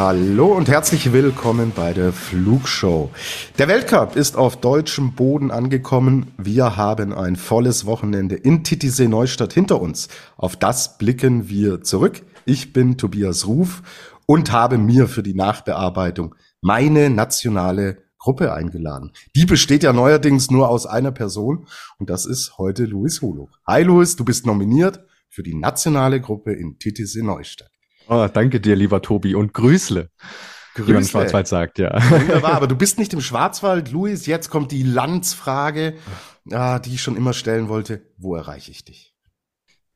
Hallo und herzlich willkommen bei der Flugshow. Der Weltcup ist auf deutschem Boden angekommen. Wir haben ein volles Wochenende in Titisee Neustadt hinter uns. Auf das blicken wir zurück. Ich bin Tobias Ruf und habe mir für die Nachbearbeitung meine nationale Gruppe eingeladen. Die besteht ja neuerdings nur aus einer Person und das ist heute Luis Holo. Hi Luis, du bist nominiert für die nationale Gruppe in Titisee Neustadt. Oh, danke dir, lieber Tobi, und Grüßle. Grüßle. Wie man Schwarzwald sagt, ja. Wunderbar, aber du bist nicht im Schwarzwald, Luis. Jetzt kommt die Landsfrage, ah, die ich schon immer stellen wollte. Wo erreiche ich dich?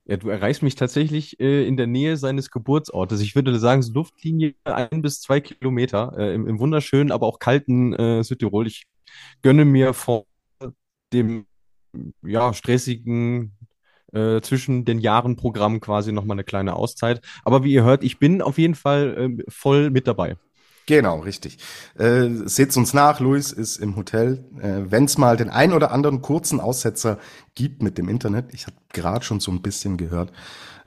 Ja, du erreichst mich tatsächlich äh, in der Nähe seines Geburtsortes. Ich würde sagen, so Luftlinie ein bis zwei Kilometer äh, im, im, wunderschönen, aber auch kalten äh, Südtirol. Ich gönne mir vor dem ja, stressigen äh, zwischen den Jahren Programm quasi nochmal eine kleine Auszeit. Aber wie ihr hört, ich bin auf jeden Fall äh, voll mit dabei. Genau, richtig. Äh, Seht's uns nach, Luis ist im Hotel. Äh, Wenn es mal den ein oder anderen kurzen Aussetzer gibt mit dem Internet, ich habe gerade schon so ein bisschen gehört,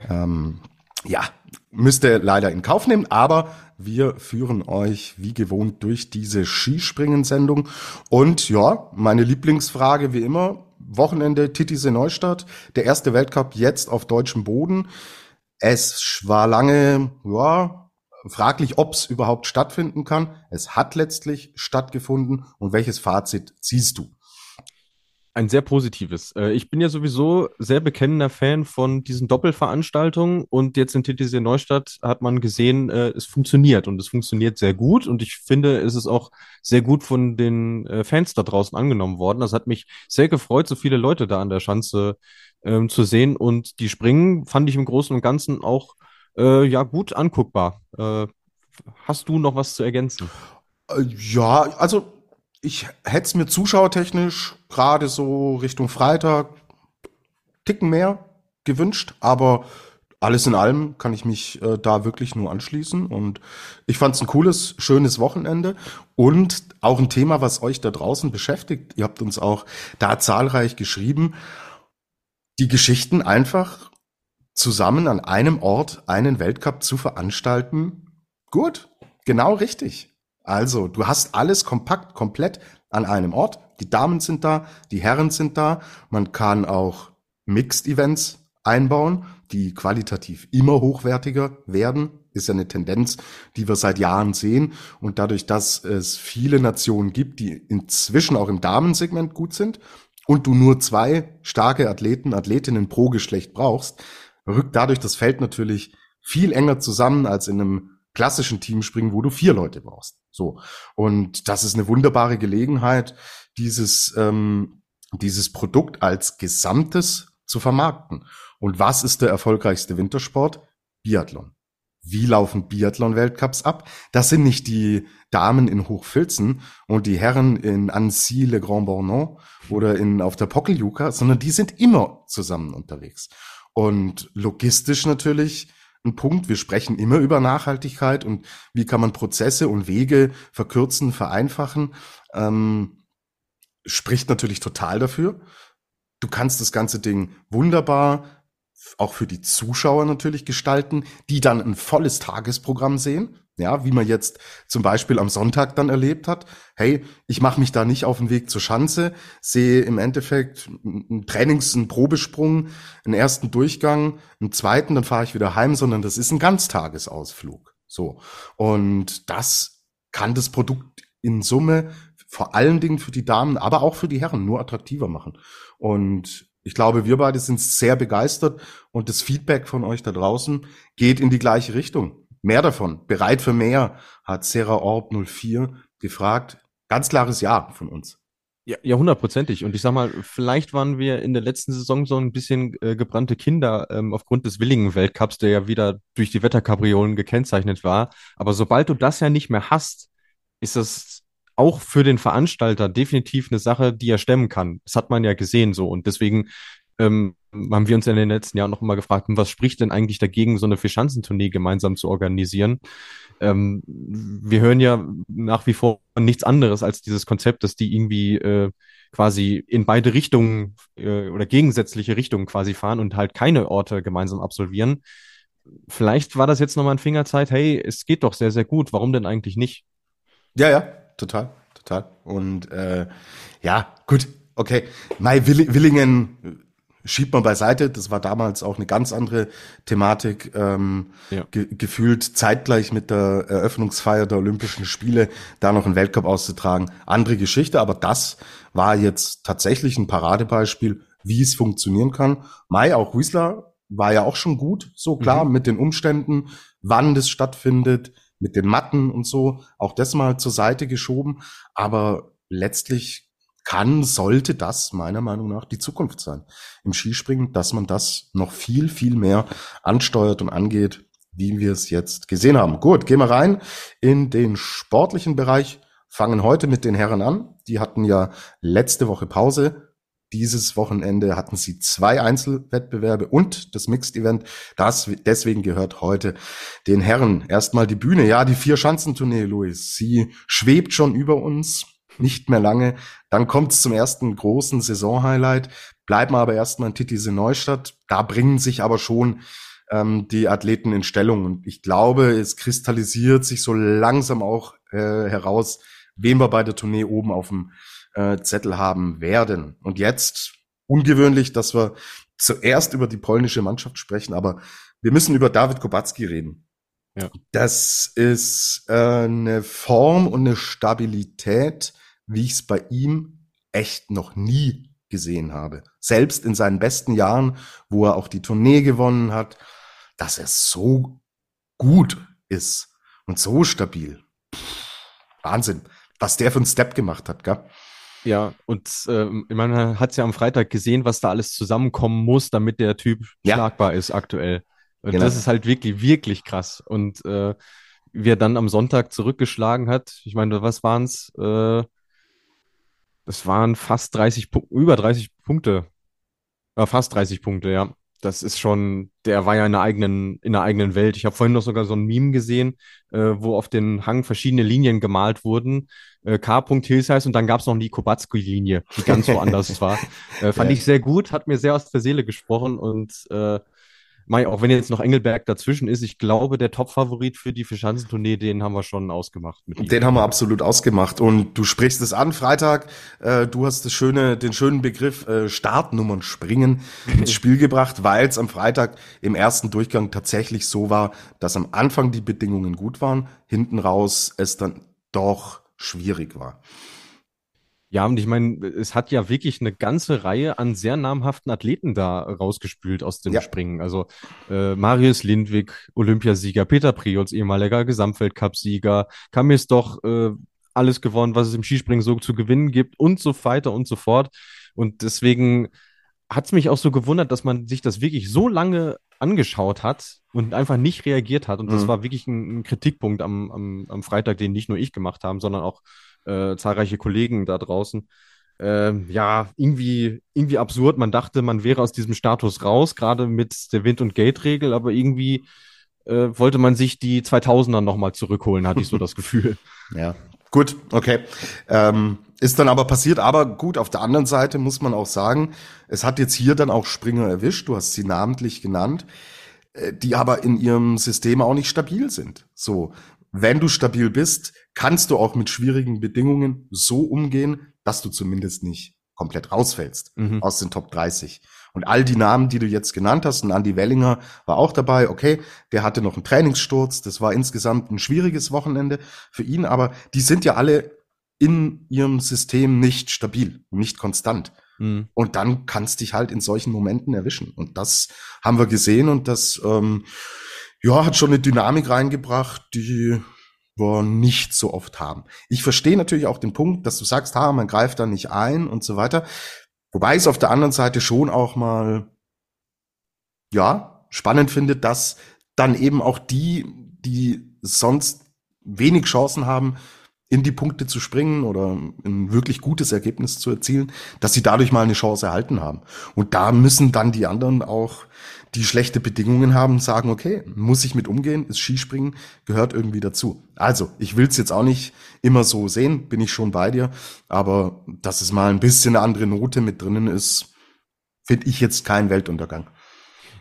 ähm, ja, müsst ihr leider in Kauf nehmen, aber wir führen euch wie gewohnt durch diese Skispringen-Sendung. Und ja, meine Lieblingsfrage wie immer, Wochenende Titisee Neustadt, der erste Weltcup jetzt auf deutschem Boden. Es war lange, ja, fraglich, ob es überhaupt stattfinden kann. Es hat letztlich stattgefunden. Und welches Fazit ziehst du? Ein sehr positives. Äh, ich bin ja sowieso sehr bekennender Fan von diesen Doppelveranstaltungen und jetzt in TTC Neustadt hat man gesehen, äh, es funktioniert und es funktioniert sehr gut und ich finde, es ist auch sehr gut von den äh, Fans da draußen angenommen worden. Das hat mich sehr gefreut, so viele Leute da an der Schanze ähm, zu sehen und die Springen fand ich im Großen und Ganzen auch äh, ja gut anguckbar. Äh, hast du noch was zu ergänzen? Ja, also ich hätte es mir zuschauertechnisch gerade so Richtung Freitag Ticken mehr gewünscht, aber alles in allem kann ich mich äh, da wirklich nur anschließen und ich fand es ein cooles, schönes Wochenende und auch ein Thema, was euch da draußen beschäftigt. Ihr habt uns auch da zahlreich geschrieben, die Geschichten einfach zusammen an einem Ort einen Weltcup zu veranstalten. Gut, genau richtig. Also, du hast alles kompakt, komplett an einem Ort. Die Damen sind da, die Herren sind da. Man kann auch Mixed Events einbauen, die qualitativ immer hochwertiger werden. Ist ja eine Tendenz, die wir seit Jahren sehen. Und dadurch, dass es viele Nationen gibt, die inzwischen auch im Damensegment gut sind und du nur zwei starke Athleten, Athletinnen pro Geschlecht brauchst, rückt dadurch das Feld natürlich viel enger zusammen als in einem klassischen Teamspringen, wo du vier Leute brauchst. So. Und das ist eine wunderbare Gelegenheit, dieses, ähm, dieses Produkt als Gesamtes zu vermarkten. Und was ist der erfolgreichste Wintersport? Biathlon. Wie laufen Biathlon-Weltcups ab? Das sind nicht die Damen in Hochfilzen und die Herren in Annecy, Le Grand Bornand oder in, auf der Pockeljuka, sondern die sind immer zusammen unterwegs. Und logistisch natürlich ein Punkt. Wir sprechen immer über Nachhaltigkeit und wie kann man Prozesse und Wege verkürzen, vereinfachen. Ähm, spricht natürlich total dafür. Du kannst das ganze Ding wunderbar auch für die Zuschauer natürlich gestalten, die dann ein volles Tagesprogramm sehen. Ja, wie man jetzt zum Beispiel am Sonntag dann erlebt hat. Hey, ich mache mich da nicht auf den Weg zur Schanze, sehe im Endeffekt einen Trainings-, einen Probesprung, einen ersten Durchgang, einen zweiten, dann fahre ich wieder heim, sondern das ist ein Ganztagesausflug. So. Und das kann das Produkt in Summe vor allen Dingen für die Damen, aber auch für die Herren nur attraktiver machen. Und ich glaube, wir beide sind sehr begeistert und das Feedback von euch da draußen geht in die gleiche Richtung. Mehr davon. Bereit für mehr, hat Sarah Orb 04 gefragt. Ganz klares Ja von uns. Ja, ja, hundertprozentig. Und ich sag mal, vielleicht waren wir in der letzten Saison so ein bisschen äh, gebrannte Kinder ähm, aufgrund des Willingen-Weltcups, der ja wieder durch die Wetterkabriolen gekennzeichnet war. Aber sobald du das ja nicht mehr hast, ist das auch für den Veranstalter definitiv eine Sache, die er stemmen kann. Das hat man ja gesehen so. Und deswegen ähm, haben wir uns in den letzten Jahren noch immer gefragt, was spricht denn eigentlich dagegen, so eine Vierschanzentournee gemeinsam zu organisieren? Ähm, wir hören ja nach wie vor nichts anderes als dieses Konzept, dass die irgendwie äh, quasi in beide Richtungen äh, oder gegensätzliche Richtungen quasi fahren und halt keine Orte gemeinsam absolvieren. Vielleicht war das jetzt nochmal ein Fingerzeit, hey, es geht doch sehr, sehr gut, warum denn eigentlich nicht? Ja, ja, total, total. Und äh, ja, gut, okay. Mai Willingen schiebt man beiseite. Das war damals auch eine ganz andere Thematik. Ähm, ja. ge gefühlt zeitgleich mit der Eröffnungsfeier der Olympischen Spiele da noch einen Weltcup auszutragen. Andere Geschichte, aber das war jetzt tatsächlich ein Paradebeispiel, wie es funktionieren kann. Mai, auch Whistler war ja auch schon gut, so klar, mhm. mit den Umständen, wann das stattfindet, mit den Matten und so, auch das mal zur Seite geschoben. Aber letztlich kann, sollte das meiner Meinung nach die Zukunft sein im Skispringen, dass man das noch viel, viel mehr ansteuert und angeht, wie wir es jetzt gesehen haben. Gut, gehen wir rein in den sportlichen Bereich, fangen heute mit den Herren an. Die hatten ja letzte Woche Pause. Dieses Wochenende hatten sie zwei Einzelwettbewerbe und das Mixed Event. Das deswegen gehört heute den Herren erstmal die Bühne. Ja, die vier Schanzentournee, Luis. Sie schwebt schon über uns nicht mehr lange. Dann kommt es zum ersten großen Saisonhighlight, bleiben aber erstmal in Titisee Neustadt. Da bringen sich aber schon ähm, die Athleten in Stellung. Und ich glaube, es kristallisiert sich so langsam auch äh, heraus, wen wir bei der Tournee oben auf dem äh, Zettel haben werden. Und jetzt ungewöhnlich, dass wir zuerst über die polnische Mannschaft sprechen, aber wir müssen über David Kubacki reden. Ja. Das ist äh, eine Form und eine Stabilität, wie ich es bei ihm echt noch nie gesehen habe. Selbst in seinen besten Jahren, wo er auch die Tournee gewonnen hat, dass er so gut ist und so stabil. Wahnsinn, was der für einen Step gemacht hat, gell? Ja, und äh, man hat es ja am Freitag gesehen, was da alles zusammenkommen muss, damit der Typ ja. schlagbar ist aktuell. Und genau. das ist halt wirklich, wirklich krass. Und äh, wie er dann am Sonntag zurückgeschlagen hat, ich meine, was waren es? Äh, das waren fast 30, über 30 Punkte. Ja, fast 30 Punkte, ja. Das ist schon, der war ja in einer eigenen, in einer eigenen Welt. Ich habe vorhin noch sogar so ein Meme gesehen, äh, wo auf den Hang verschiedene Linien gemalt wurden. Äh, K. Hills heißt und dann gab es noch die Kobatski-Linie, die ganz woanders war. Äh, fand ja. ich sehr gut, hat mir sehr aus der Seele gesprochen und äh, Mai, auch wenn jetzt noch Engelberg dazwischen ist, ich glaube, der Top-Favorit für die Verschanzentournee, den haben wir schon ausgemacht. den haben wir absolut ausgemacht. Und du sprichst es an, Freitag, äh, du hast das schöne, den schönen Begriff äh, Startnummern springen ins Spiel gebracht, weil es am Freitag im ersten Durchgang tatsächlich so war, dass am Anfang die Bedingungen gut waren, hinten raus es dann doch schwierig war. Ja, und ich meine, es hat ja wirklich eine ganze Reihe an sehr namhaften Athleten da rausgespült aus dem ja. Springen. Also äh, Marius Lindwig, Olympiasieger, Peter Priols, ehemaliger Gesamtweltcup-Sieger, Kamis doch äh, alles gewonnen, was es im Skispringen so zu gewinnen gibt und so weiter und so fort. Und deswegen hat es mich auch so gewundert, dass man sich das wirklich so lange angeschaut hat und einfach nicht reagiert hat. Und mhm. das war wirklich ein, ein Kritikpunkt am, am, am Freitag, den nicht nur ich gemacht habe, sondern auch äh, zahlreiche Kollegen da draußen. Ähm, ja, irgendwie, irgendwie absurd. Man dachte, man wäre aus diesem Status raus, gerade mit der Wind- und Gate-Regel, aber irgendwie äh, wollte man sich die 2000er nochmal zurückholen, hatte ich so das Gefühl. Ja, gut, okay. Ähm, ist dann aber passiert, aber gut, auf der anderen Seite muss man auch sagen, es hat jetzt hier dann auch Springer erwischt, du hast sie namentlich genannt, äh, die aber in ihrem System auch nicht stabil sind. So, wenn du stabil bist, kannst du auch mit schwierigen Bedingungen so umgehen, dass du zumindest nicht komplett rausfällst mhm. aus den Top 30. Und all die Namen, die du jetzt genannt hast, und Andy Wellinger war auch dabei, okay, der hatte noch einen Trainingssturz, das war insgesamt ein schwieriges Wochenende für ihn, aber die sind ja alle in ihrem System nicht stabil, nicht konstant. Mhm. Und dann kannst dich halt in solchen Momenten erwischen. Und das haben wir gesehen und das ähm, ja, hat schon eine Dynamik reingebracht, die wir nicht so oft haben. Ich verstehe natürlich auch den Punkt, dass du sagst, ha, man greift da nicht ein und so weiter. Wobei es auf der anderen Seite schon auch mal, ja, spannend finde, dass dann eben auch die, die sonst wenig Chancen haben, in die Punkte zu springen oder ein wirklich gutes Ergebnis zu erzielen, dass sie dadurch mal eine Chance erhalten haben. Und da müssen dann die anderen auch die schlechte Bedingungen haben, sagen, okay, muss ich mit umgehen, ist Skispringen, gehört irgendwie dazu. Also, ich will es jetzt auch nicht immer so sehen, bin ich schon bei dir, aber dass es mal ein bisschen eine andere Note mit drinnen ist, finde ich jetzt kein Weltuntergang.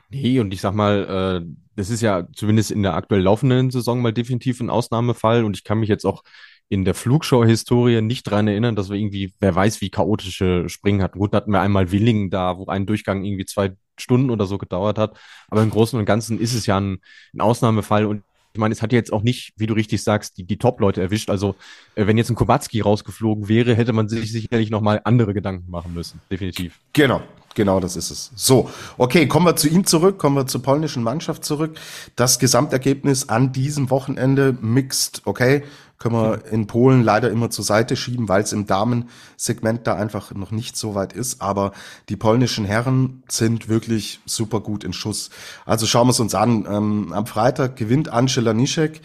Nee, und ich sag mal, äh, das ist ja zumindest in der aktuell laufenden Saison mal definitiv ein Ausnahmefall und ich kann mich jetzt auch in der Flugshow-Historie nicht dran erinnern, dass wir irgendwie, wer weiß, wie chaotische Springen hatten. Gut, hatten wir einmal Willingen da, wo ein Durchgang irgendwie zwei Stunden oder so gedauert hat. Aber im Großen und Ganzen ist es ja ein, ein Ausnahmefall und ich meine, es hat jetzt auch nicht, wie du richtig sagst, die, die Top-Leute erwischt. Also, äh, wenn jetzt ein Kubacki rausgeflogen wäre, hätte man sich sicherlich nochmal andere Gedanken machen müssen. Definitiv. Genau. Genau, das ist es. So, okay, kommen wir zu ihm zurück, kommen wir zur polnischen Mannschaft zurück. Das Gesamtergebnis an diesem Wochenende mixed, okay, können wir in Polen leider immer zur Seite schieben, weil es im Damensegment da einfach noch nicht so weit ist. Aber die polnischen Herren sind wirklich super gut in Schuss. Also schauen wir es uns an. Ähm, am Freitag gewinnt Angela Nischek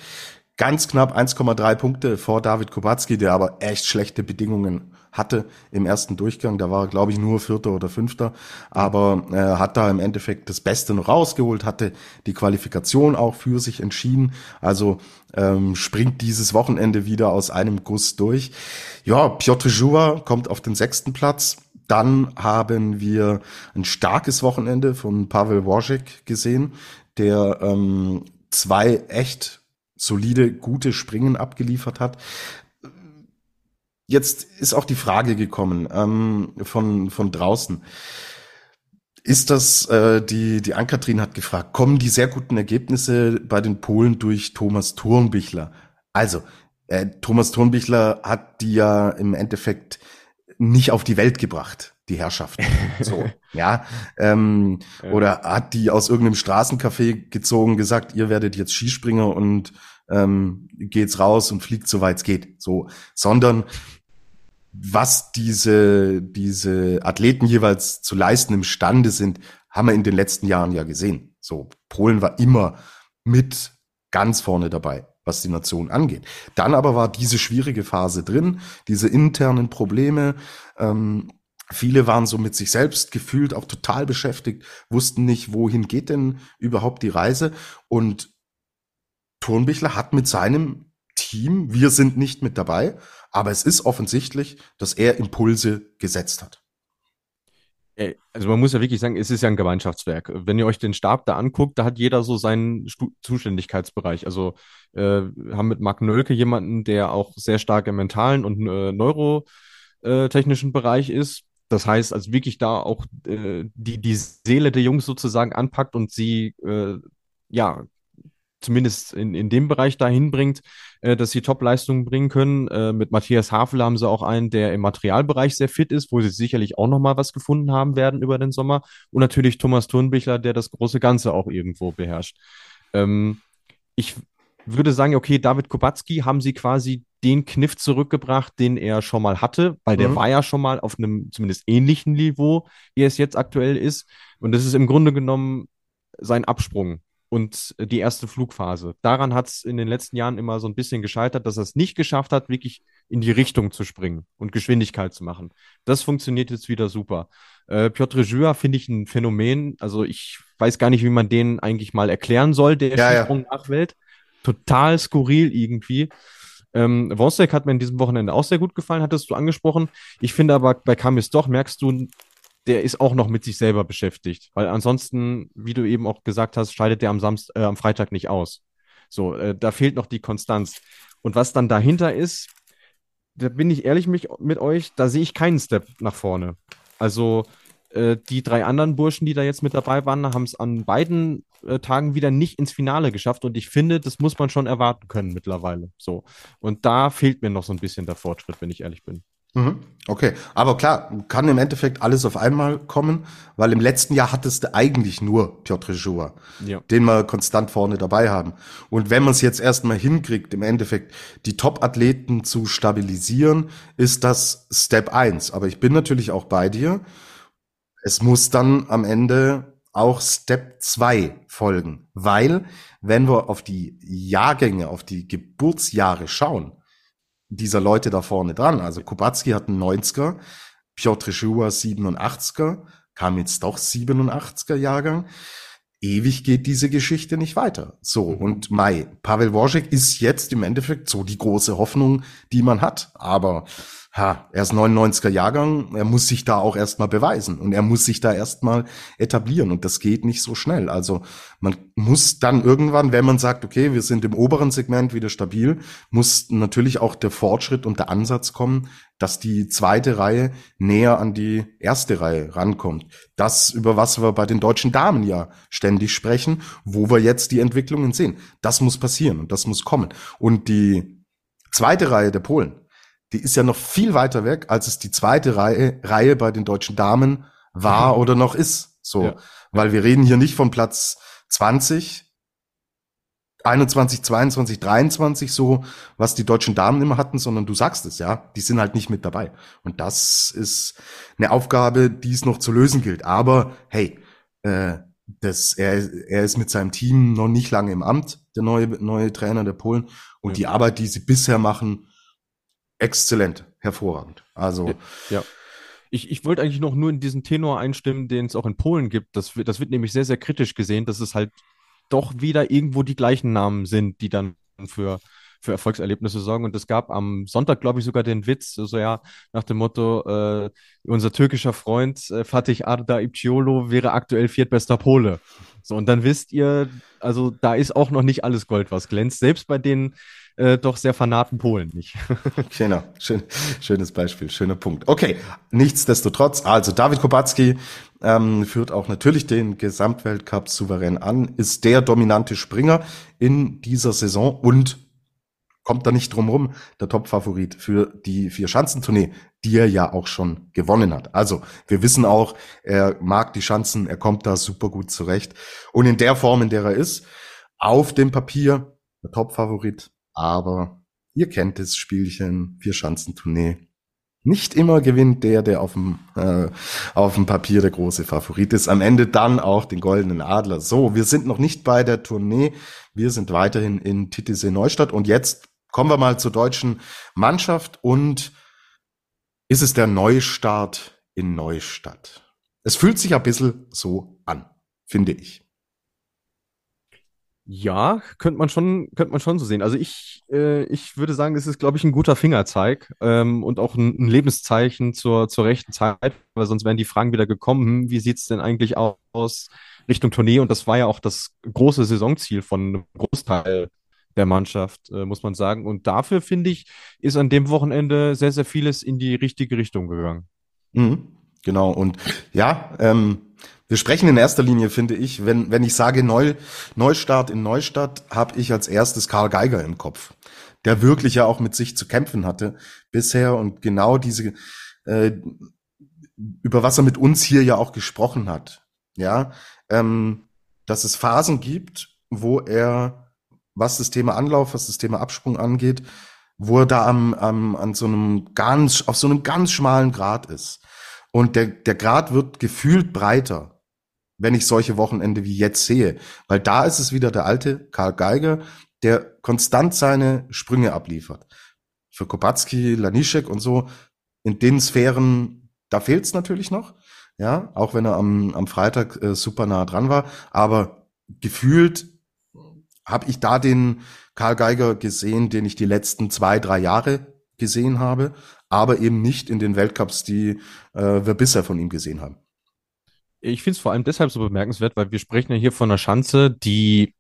ganz knapp 1,3 Punkte vor David Kubacki, der aber echt schlechte Bedingungen hatte im ersten Durchgang. Da war er, glaube ich, nur Vierter oder Fünfter, aber er äh, hat da im Endeffekt das Beste noch rausgeholt, hatte die Qualifikation auch für sich entschieden. Also ähm, springt dieses Wochenende wieder aus einem Guss durch. Ja, Piotr Jouva kommt auf den sechsten Platz. Dann haben wir ein starkes Wochenende von Pavel Wojcik gesehen, der ähm, zwei echt solide, gute Springen abgeliefert hat. Jetzt ist auch die Frage gekommen ähm, von, von draußen. Ist das, äh, die, die Ankatrin hat gefragt, kommen die sehr guten Ergebnisse bei den Polen durch Thomas Thurnbichler? Also, äh, Thomas Thurnbichler hat die ja im Endeffekt nicht auf die Welt gebracht, die Herrschaft. So, ja, ähm, ja. Oder hat die aus irgendeinem Straßencafé gezogen, gesagt, ihr werdet jetzt Skispringer und ähm, geht's raus und fliegt so weit es geht. So, sondern was diese, diese Athleten jeweils zu leisten imstande sind, haben wir in den letzten Jahren ja gesehen. So, Polen war immer mit ganz vorne dabei, was die Nation angeht. Dann aber war diese schwierige Phase drin, diese internen Probleme. Ähm, viele waren so mit sich selbst gefühlt auch total beschäftigt, wussten nicht, wohin geht denn überhaupt die Reise. Und Turnbichler hat mit seinem Team, wir sind nicht mit dabei, aber es ist offensichtlich, dass er Impulse gesetzt hat. Also man muss ja wirklich sagen, es ist ja ein Gemeinschaftswerk. Wenn ihr euch den Stab da anguckt, da hat jeder so seinen Stu Zuständigkeitsbereich. Also äh, haben mit Marc Nölke jemanden, der auch sehr stark im mentalen und äh, neurotechnischen Bereich ist. Das heißt, also wirklich da auch äh, die, die Seele der Jungs sozusagen anpackt und sie äh, ja zumindest in, in dem Bereich dahin bringt, äh, dass sie Top-Leistungen bringen können. Äh, mit Matthias Havel haben sie auch einen, der im Materialbereich sehr fit ist, wo sie sicherlich auch nochmal was gefunden haben werden über den Sommer. Und natürlich Thomas Thurnbichler, der das große Ganze auch irgendwo beherrscht. Ähm, ich würde sagen, okay, David Kubacki haben sie quasi den Kniff zurückgebracht, den er schon mal hatte, weil der mhm. war ja schon mal auf einem zumindest ähnlichen Niveau, wie es jetzt aktuell ist. Und das ist im Grunde genommen sein Absprung und die erste Flugphase. Daran hat es in den letzten Jahren immer so ein bisschen gescheitert, dass er es nicht geschafft hat, wirklich in die Richtung zu springen und Geschwindigkeit zu machen. Das funktioniert jetzt wieder super. Äh, Piotr Jua finde ich ein Phänomen. Also ich weiß gar nicht, wie man den eigentlich mal erklären soll, der ja, Skisprung ja. Nachwelt. Total skurril irgendwie. Ähm, Wozniak hat mir in diesem Wochenende auch sehr gut gefallen, hattest du angesprochen. Ich finde aber bei Kamis doch merkst du der ist auch noch mit sich selber beschäftigt. Weil ansonsten, wie du eben auch gesagt hast, scheidet der am, Samst äh, am Freitag nicht aus. So, äh, da fehlt noch die Konstanz. Und was dann dahinter ist, da bin ich ehrlich mich, mit euch, da sehe ich keinen Step nach vorne. Also äh, die drei anderen Burschen, die da jetzt mit dabei waren, haben es an beiden äh, Tagen wieder nicht ins Finale geschafft. Und ich finde, das muss man schon erwarten können mittlerweile. So. Und da fehlt mir noch so ein bisschen der Fortschritt, wenn ich ehrlich bin. Mhm. Okay, aber klar, kann im Endeffekt alles auf einmal kommen, weil im letzten Jahr hattest du eigentlich nur Piotr Joua, ja. den wir konstant vorne dabei haben. Und wenn man es jetzt erstmal hinkriegt, im Endeffekt die Top-Athleten zu stabilisieren, ist das Step eins. Aber ich bin natürlich auch bei dir. Es muss dann am Ende auch Step zwei folgen, weil wenn wir auf die Jahrgänge, auf die Geburtsjahre schauen, dieser Leute da vorne dran. Also Kubacki hat einen 90er, Piotr Schuha 87er, kam jetzt doch 87er Jahrgang. Ewig geht diese Geschichte nicht weiter. So, mhm. und Mai, Pavel Wojcik ist jetzt im Endeffekt so die große Hoffnung, die man hat. Aber ha, er ist 99er Jahrgang, er muss sich da auch erstmal beweisen und er muss sich da erstmal etablieren und das geht nicht so schnell. Also man muss dann irgendwann, wenn man sagt, okay, wir sind im oberen Segment wieder stabil, muss natürlich auch der Fortschritt und der Ansatz kommen, dass die zweite Reihe näher an die erste Reihe rankommt. Das, über was wir bei den deutschen Damen ja ständig sprechen, wo wir jetzt die Entwicklungen sehen. Das muss passieren und das muss kommen. Und die zweite Reihe der Polen, die ist ja noch viel weiter weg, als es die zweite Reihe, Reihe bei den deutschen Damen war mhm. oder noch ist. So, ja. weil wir reden hier nicht von Platz 20, 21, 22, 23, so, was die deutschen Damen immer hatten, sondern du sagst es, ja, die sind halt nicht mit dabei. Und das ist eine Aufgabe, die es noch zu lösen gilt. Aber hey, äh, das, er, er ist mit seinem Team noch nicht lange im Amt, der neue, neue Trainer der Polen. Und ja. die Arbeit, die sie bisher machen, exzellent, hervorragend. Also ja. Ich, ich wollte eigentlich noch nur in diesen Tenor einstimmen, den es auch in Polen gibt. Das, wird, das wird nämlich sehr, sehr kritisch gesehen, dass es halt doch wieder irgendwo die gleichen Namen sind, die dann für, für Erfolgserlebnisse sorgen. Und es gab am Sonntag, glaube ich, sogar den Witz, so also ja, nach dem Motto, äh, unser türkischer Freund äh, Fatih Arda Ipciolo wäre aktuell viertbester Pole. So, und dann wisst ihr, also da ist auch noch nicht alles Gold, was glänzt. Selbst bei den äh, doch sehr fanaten Polen nicht. genau, Schön, schönes Beispiel, schöner Punkt. Okay, nichtsdestotrotz, also David Kubacki ähm, führt auch natürlich den Gesamtweltcup souverän an, ist der dominante Springer in dieser Saison und kommt da nicht drum rum, der Top-Favorit für die Vier-Schanzentournee, die er ja auch schon gewonnen hat. Also, wir wissen auch, er mag die Schanzen, er kommt da super gut zurecht. Und in der Form, in der er ist, auf dem Papier der Top-Favorit aber ihr kennt das Spielchen, vier Schanzentournee. Nicht immer gewinnt der, der auf dem, äh, auf dem Papier der große Favorit ist. Am Ende dann auch den goldenen Adler. So, wir sind noch nicht bei der Tournee. Wir sind weiterhin in Titisee Neustadt. Und jetzt kommen wir mal zur deutschen Mannschaft. Und ist es der Neustart in Neustadt? Es fühlt sich ein bisschen so an, finde ich. Ja, könnte man schon, könnte man schon so sehen. Also ich, äh, ich würde sagen, es ist, glaube ich, ein guter Fingerzeig ähm, und auch ein, ein, Lebenszeichen zur, zur rechten Zeit, weil sonst wären die Fragen wieder gekommen, hm, wie sieht's denn eigentlich aus Richtung Tournee? Und das war ja auch das große Saisonziel von einem Großteil der Mannschaft, äh, muss man sagen. Und dafür, finde ich, ist an dem Wochenende sehr, sehr vieles in die richtige Richtung gegangen. Mhm, genau. Und ja, ähm, wir sprechen in erster Linie, finde ich, wenn, wenn ich sage Neu, Neustart in Neustadt, habe ich als erstes Karl Geiger im Kopf, der wirklich ja auch mit sich zu kämpfen hatte bisher und genau diese, äh, über was er mit uns hier ja auch gesprochen hat, ja, ähm, dass es Phasen gibt, wo er, was das Thema Anlauf, was das Thema Absprung angeht, wo er da am, am, an so einem ganz, auf so einem ganz schmalen Grad ist. Und der, der Grad wird gefühlt breiter wenn ich solche Wochenende wie jetzt sehe. Weil da ist es wieder der alte Karl Geiger, der konstant seine Sprünge abliefert. Für Kopatski, Lanischek und so, in den Sphären, da fehlt es natürlich noch. Ja, auch wenn er am, am Freitag äh, super nah dran war. Aber gefühlt habe ich da den Karl Geiger gesehen, den ich die letzten zwei, drei Jahre gesehen habe, aber eben nicht in den Weltcups, die äh, wir bisher von ihm gesehen haben. Ich finde es vor allem deshalb so bemerkenswert, weil wir sprechen ja hier von einer Schanze, die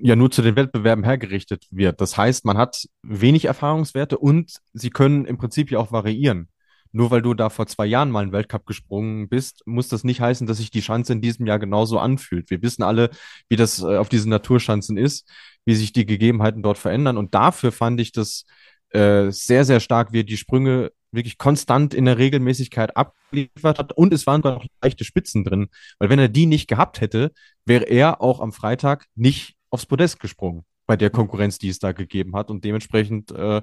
ja nur zu den Wettbewerben hergerichtet wird. Das heißt, man hat wenig Erfahrungswerte und sie können im Prinzip ja auch variieren. Nur weil du da vor zwei Jahren mal einen Weltcup gesprungen bist, muss das nicht heißen, dass sich die Schanze in diesem Jahr genauso anfühlt. Wir wissen alle, wie das äh, auf diesen Naturschanzen ist, wie sich die Gegebenheiten dort verändern. Und dafür fand ich das äh, sehr, sehr stark, wie er die Sprünge wirklich konstant in der Regelmäßigkeit abgeliefert hat und es waren noch leichte Spitzen drin, weil wenn er die nicht gehabt hätte, wäre er auch am Freitag nicht aufs Podest gesprungen bei der Konkurrenz, die es da gegeben hat und dementsprechend äh,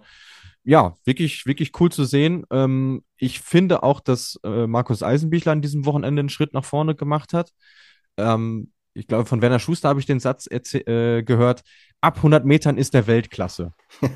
ja, wirklich, wirklich cool zu sehen. Ähm, ich finde auch, dass äh, Markus Eisenbichler an diesem Wochenende einen Schritt nach vorne gemacht hat. Ähm, ich glaube, von Werner Schuster habe ich den Satz äh, gehört, ab 100 Metern ist der Weltklasse.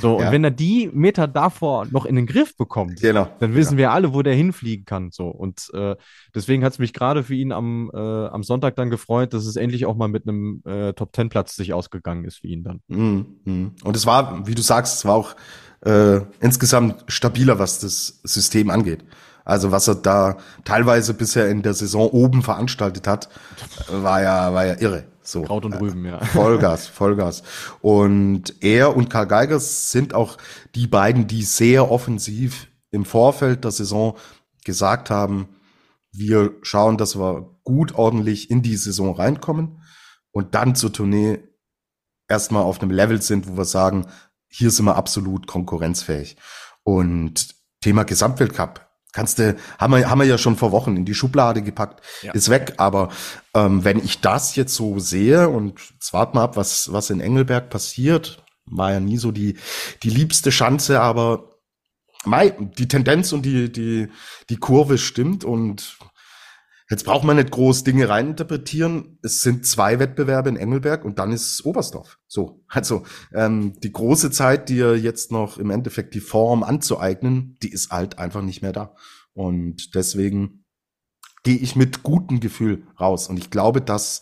So, ja. und wenn er die Meter davor noch in den Griff bekommt, genau. dann wissen ja. wir alle, wo der hinfliegen kann. So, und äh, deswegen hat es mich gerade für ihn am, äh, am Sonntag dann gefreut, dass es endlich auch mal mit einem äh, Top-10-Platz sich ausgegangen ist für ihn dann. Mhm. mhm. Und es war, wie du sagst, es war auch äh, insgesamt stabiler, was das System angeht. Also was er da teilweise bisher in der Saison oben veranstaltet hat, war ja, war ja irre. So. Kraut und Rüben, ja. Vollgas, Vollgas. Und er und Karl Geigers sind auch die beiden, die sehr offensiv im Vorfeld der Saison gesagt haben, wir schauen, dass wir gut ordentlich in die Saison reinkommen und dann zur Tournee erstmal auf einem Level sind, wo wir sagen, hier sind wir absolut konkurrenzfähig. Und Thema Gesamtweltcup, kannst du, haben wir, haben wir ja schon vor Wochen in die Schublade gepackt, ja. ist weg. Aber ähm, wenn ich das jetzt so sehe und jetzt warten wir ab, was, was in Engelberg passiert, war ja nie so die, die liebste Chance, aber Mai, die Tendenz und die, die, die Kurve stimmt und Jetzt braucht man nicht groß Dinge reininterpretieren. Es sind zwei Wettbewerbe in Engelberg und dann ist Oberstdorf. So, also ähm, die große Zeit, dir jetzt noch im Endeffekt die Form anzueignen, die ist halt einfach nicht mehr da. Und deswegen gehe ich mit gutem Gefühl raus. Und ich glaube, dass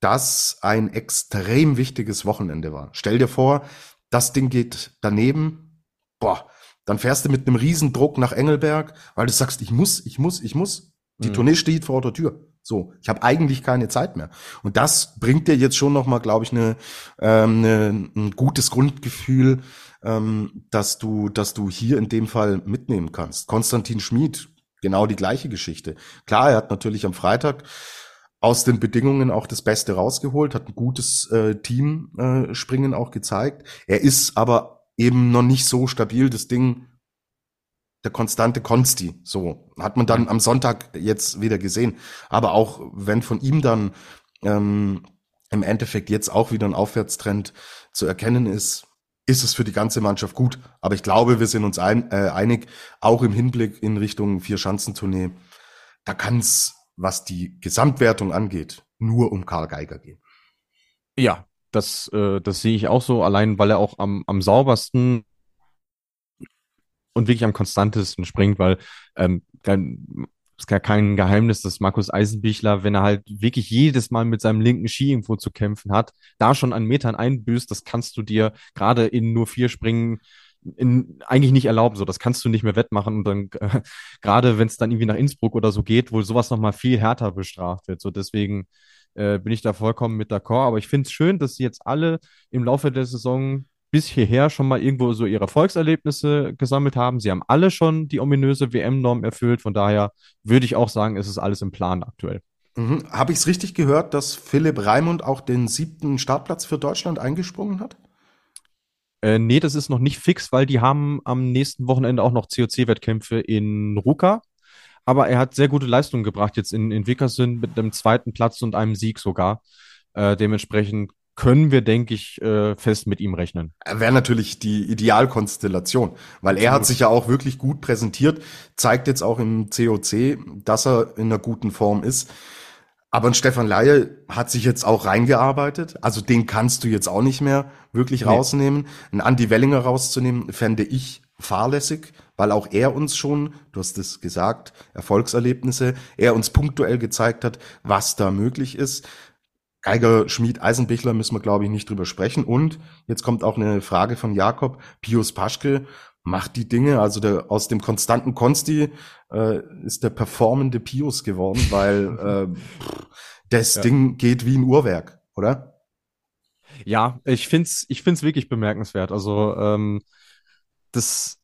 das ein extrem wichtiges Wochenende war. Stell dir vor, das Ding geht daneben. Boah, dann fährst du mit einem riesen Druck nach Engelberg, weil du sagst, ich muss, ich muss, ich muss. Die mhm. Tournee steht vor der Tür. So, ich habe eigentlich keine Zeit mehr. Und das bringt dir jetzt schon noch mal, glaube ich, eine, ähm, eine, ein gutes Grundgefühl, ähm, dass du, dass du hier in dem Fall mitnehmen kannst. Konstantin Schmid, genau die gleiche Geschichte. Klar, er hat natürlich am Freitag aus den Bedingungen auch das Beste rausgeholt, hat ein gutes äh, Team äh, Springen auch gezeigt. Er ist aber eben noch nicht so stabil. Das Ding der konstante Konsti. So hat man dann am Sonntag jetzt wieder gesehen. Aber auch wenn von ihm dann ähm, im Endeffekt jetzt auch wieder ein Aufwärtstrend zu erkennen ist, ist es für die ganze Mannschaft gut. Aber ich glaube, wir sind uns ein, äh, einig, auch im Hinblick in Richtung Vier-Schanzentournee, da kann es, was die Gesamtwertung angeht, nur um Karl Geiger gehen. Ja, das, äh, das sehe ich auch so, allein weil er auch am, am saubersten und wirklich am konstantesten springt, weil ähm, ist gar kein Geheimnis, dass Markus Eisenbichler, wenn er halt wirklich jedes Mal mit seinem linken Ski irgendwo zu kämpfen hat, da schon an Metern einbüßt, das kannst du dir gerade in nur vier Springen in, eigentlich nicht erlauben. So, das kannst du nicht mehr wettmachen. Und dann, äh, gerade wenn es dann irgendwie nach Innsbruck oder so geht, wo sowas nochmal viel härter bestraft wird. So, deswegen äh, bin ich da vollkommen mit d'accord. Aber ich finde es schön, dass sie jetzt alle im Laufe der Saison bis hierher schon mal irgendwo so ihre Erfolgserlebnisse gesammelt haben. Sie haben alle schon die ominöse WM-Norm erfüllt. Von daher würde ich auch sagen, es ist alles im Plan aktuell. Mhm. Habe ich es richtig gehört, dass Philipp Raimund auch den siebten Startplatz für Deutschland eingesprungen hat? Äh, nee, das ist noch nicht fix, weil die haben am nächsten Wochenende auch noch COC-Wettkämpfe in Ruka. Aber er hat sehr gute Leistungen gebracht jetzt in, in Wickersund mit einem zweiten Platz und einem Sieg sogar. Äh, dementsprechend können wir, denke ich, äh, fest mit ihm rechnen. Wäre natürlich die Idealkonstellation, weil Absolut. er hat sich ja auch wirklich gut präsentiert, zeigt jetzt auch im COC, dass er in einer guten Form ist. Aber ein Stefan Laie hat sich jetzt auch reingearbeitet. Also den kannst du jetzt auch nicht mehr wirklich nee. rausnehmen. Ein Andy Wellinger rauszunehmen, fände ich fahrlässig, weil auch er uns schon, du hast es gesagt, Erfolgserlebnisse, er uns punktuell gezeigt hat, was da möglich ist. Geiger, Schmied, Eisenbichler müssen wir, glaube ich, nicht drüber sprechen. Und jetzt kommt auch eine Frage von Jakob. Pius Paschke macht die Dinge, also der, aus dem konstanten Konsti äh, ist der performende Pius geworden, weil äh, das ja. Ding geht wie ein Uhrwerk, oder? Ja, ich find's, ich find's wirklich bemerkenswert. Also ähm, das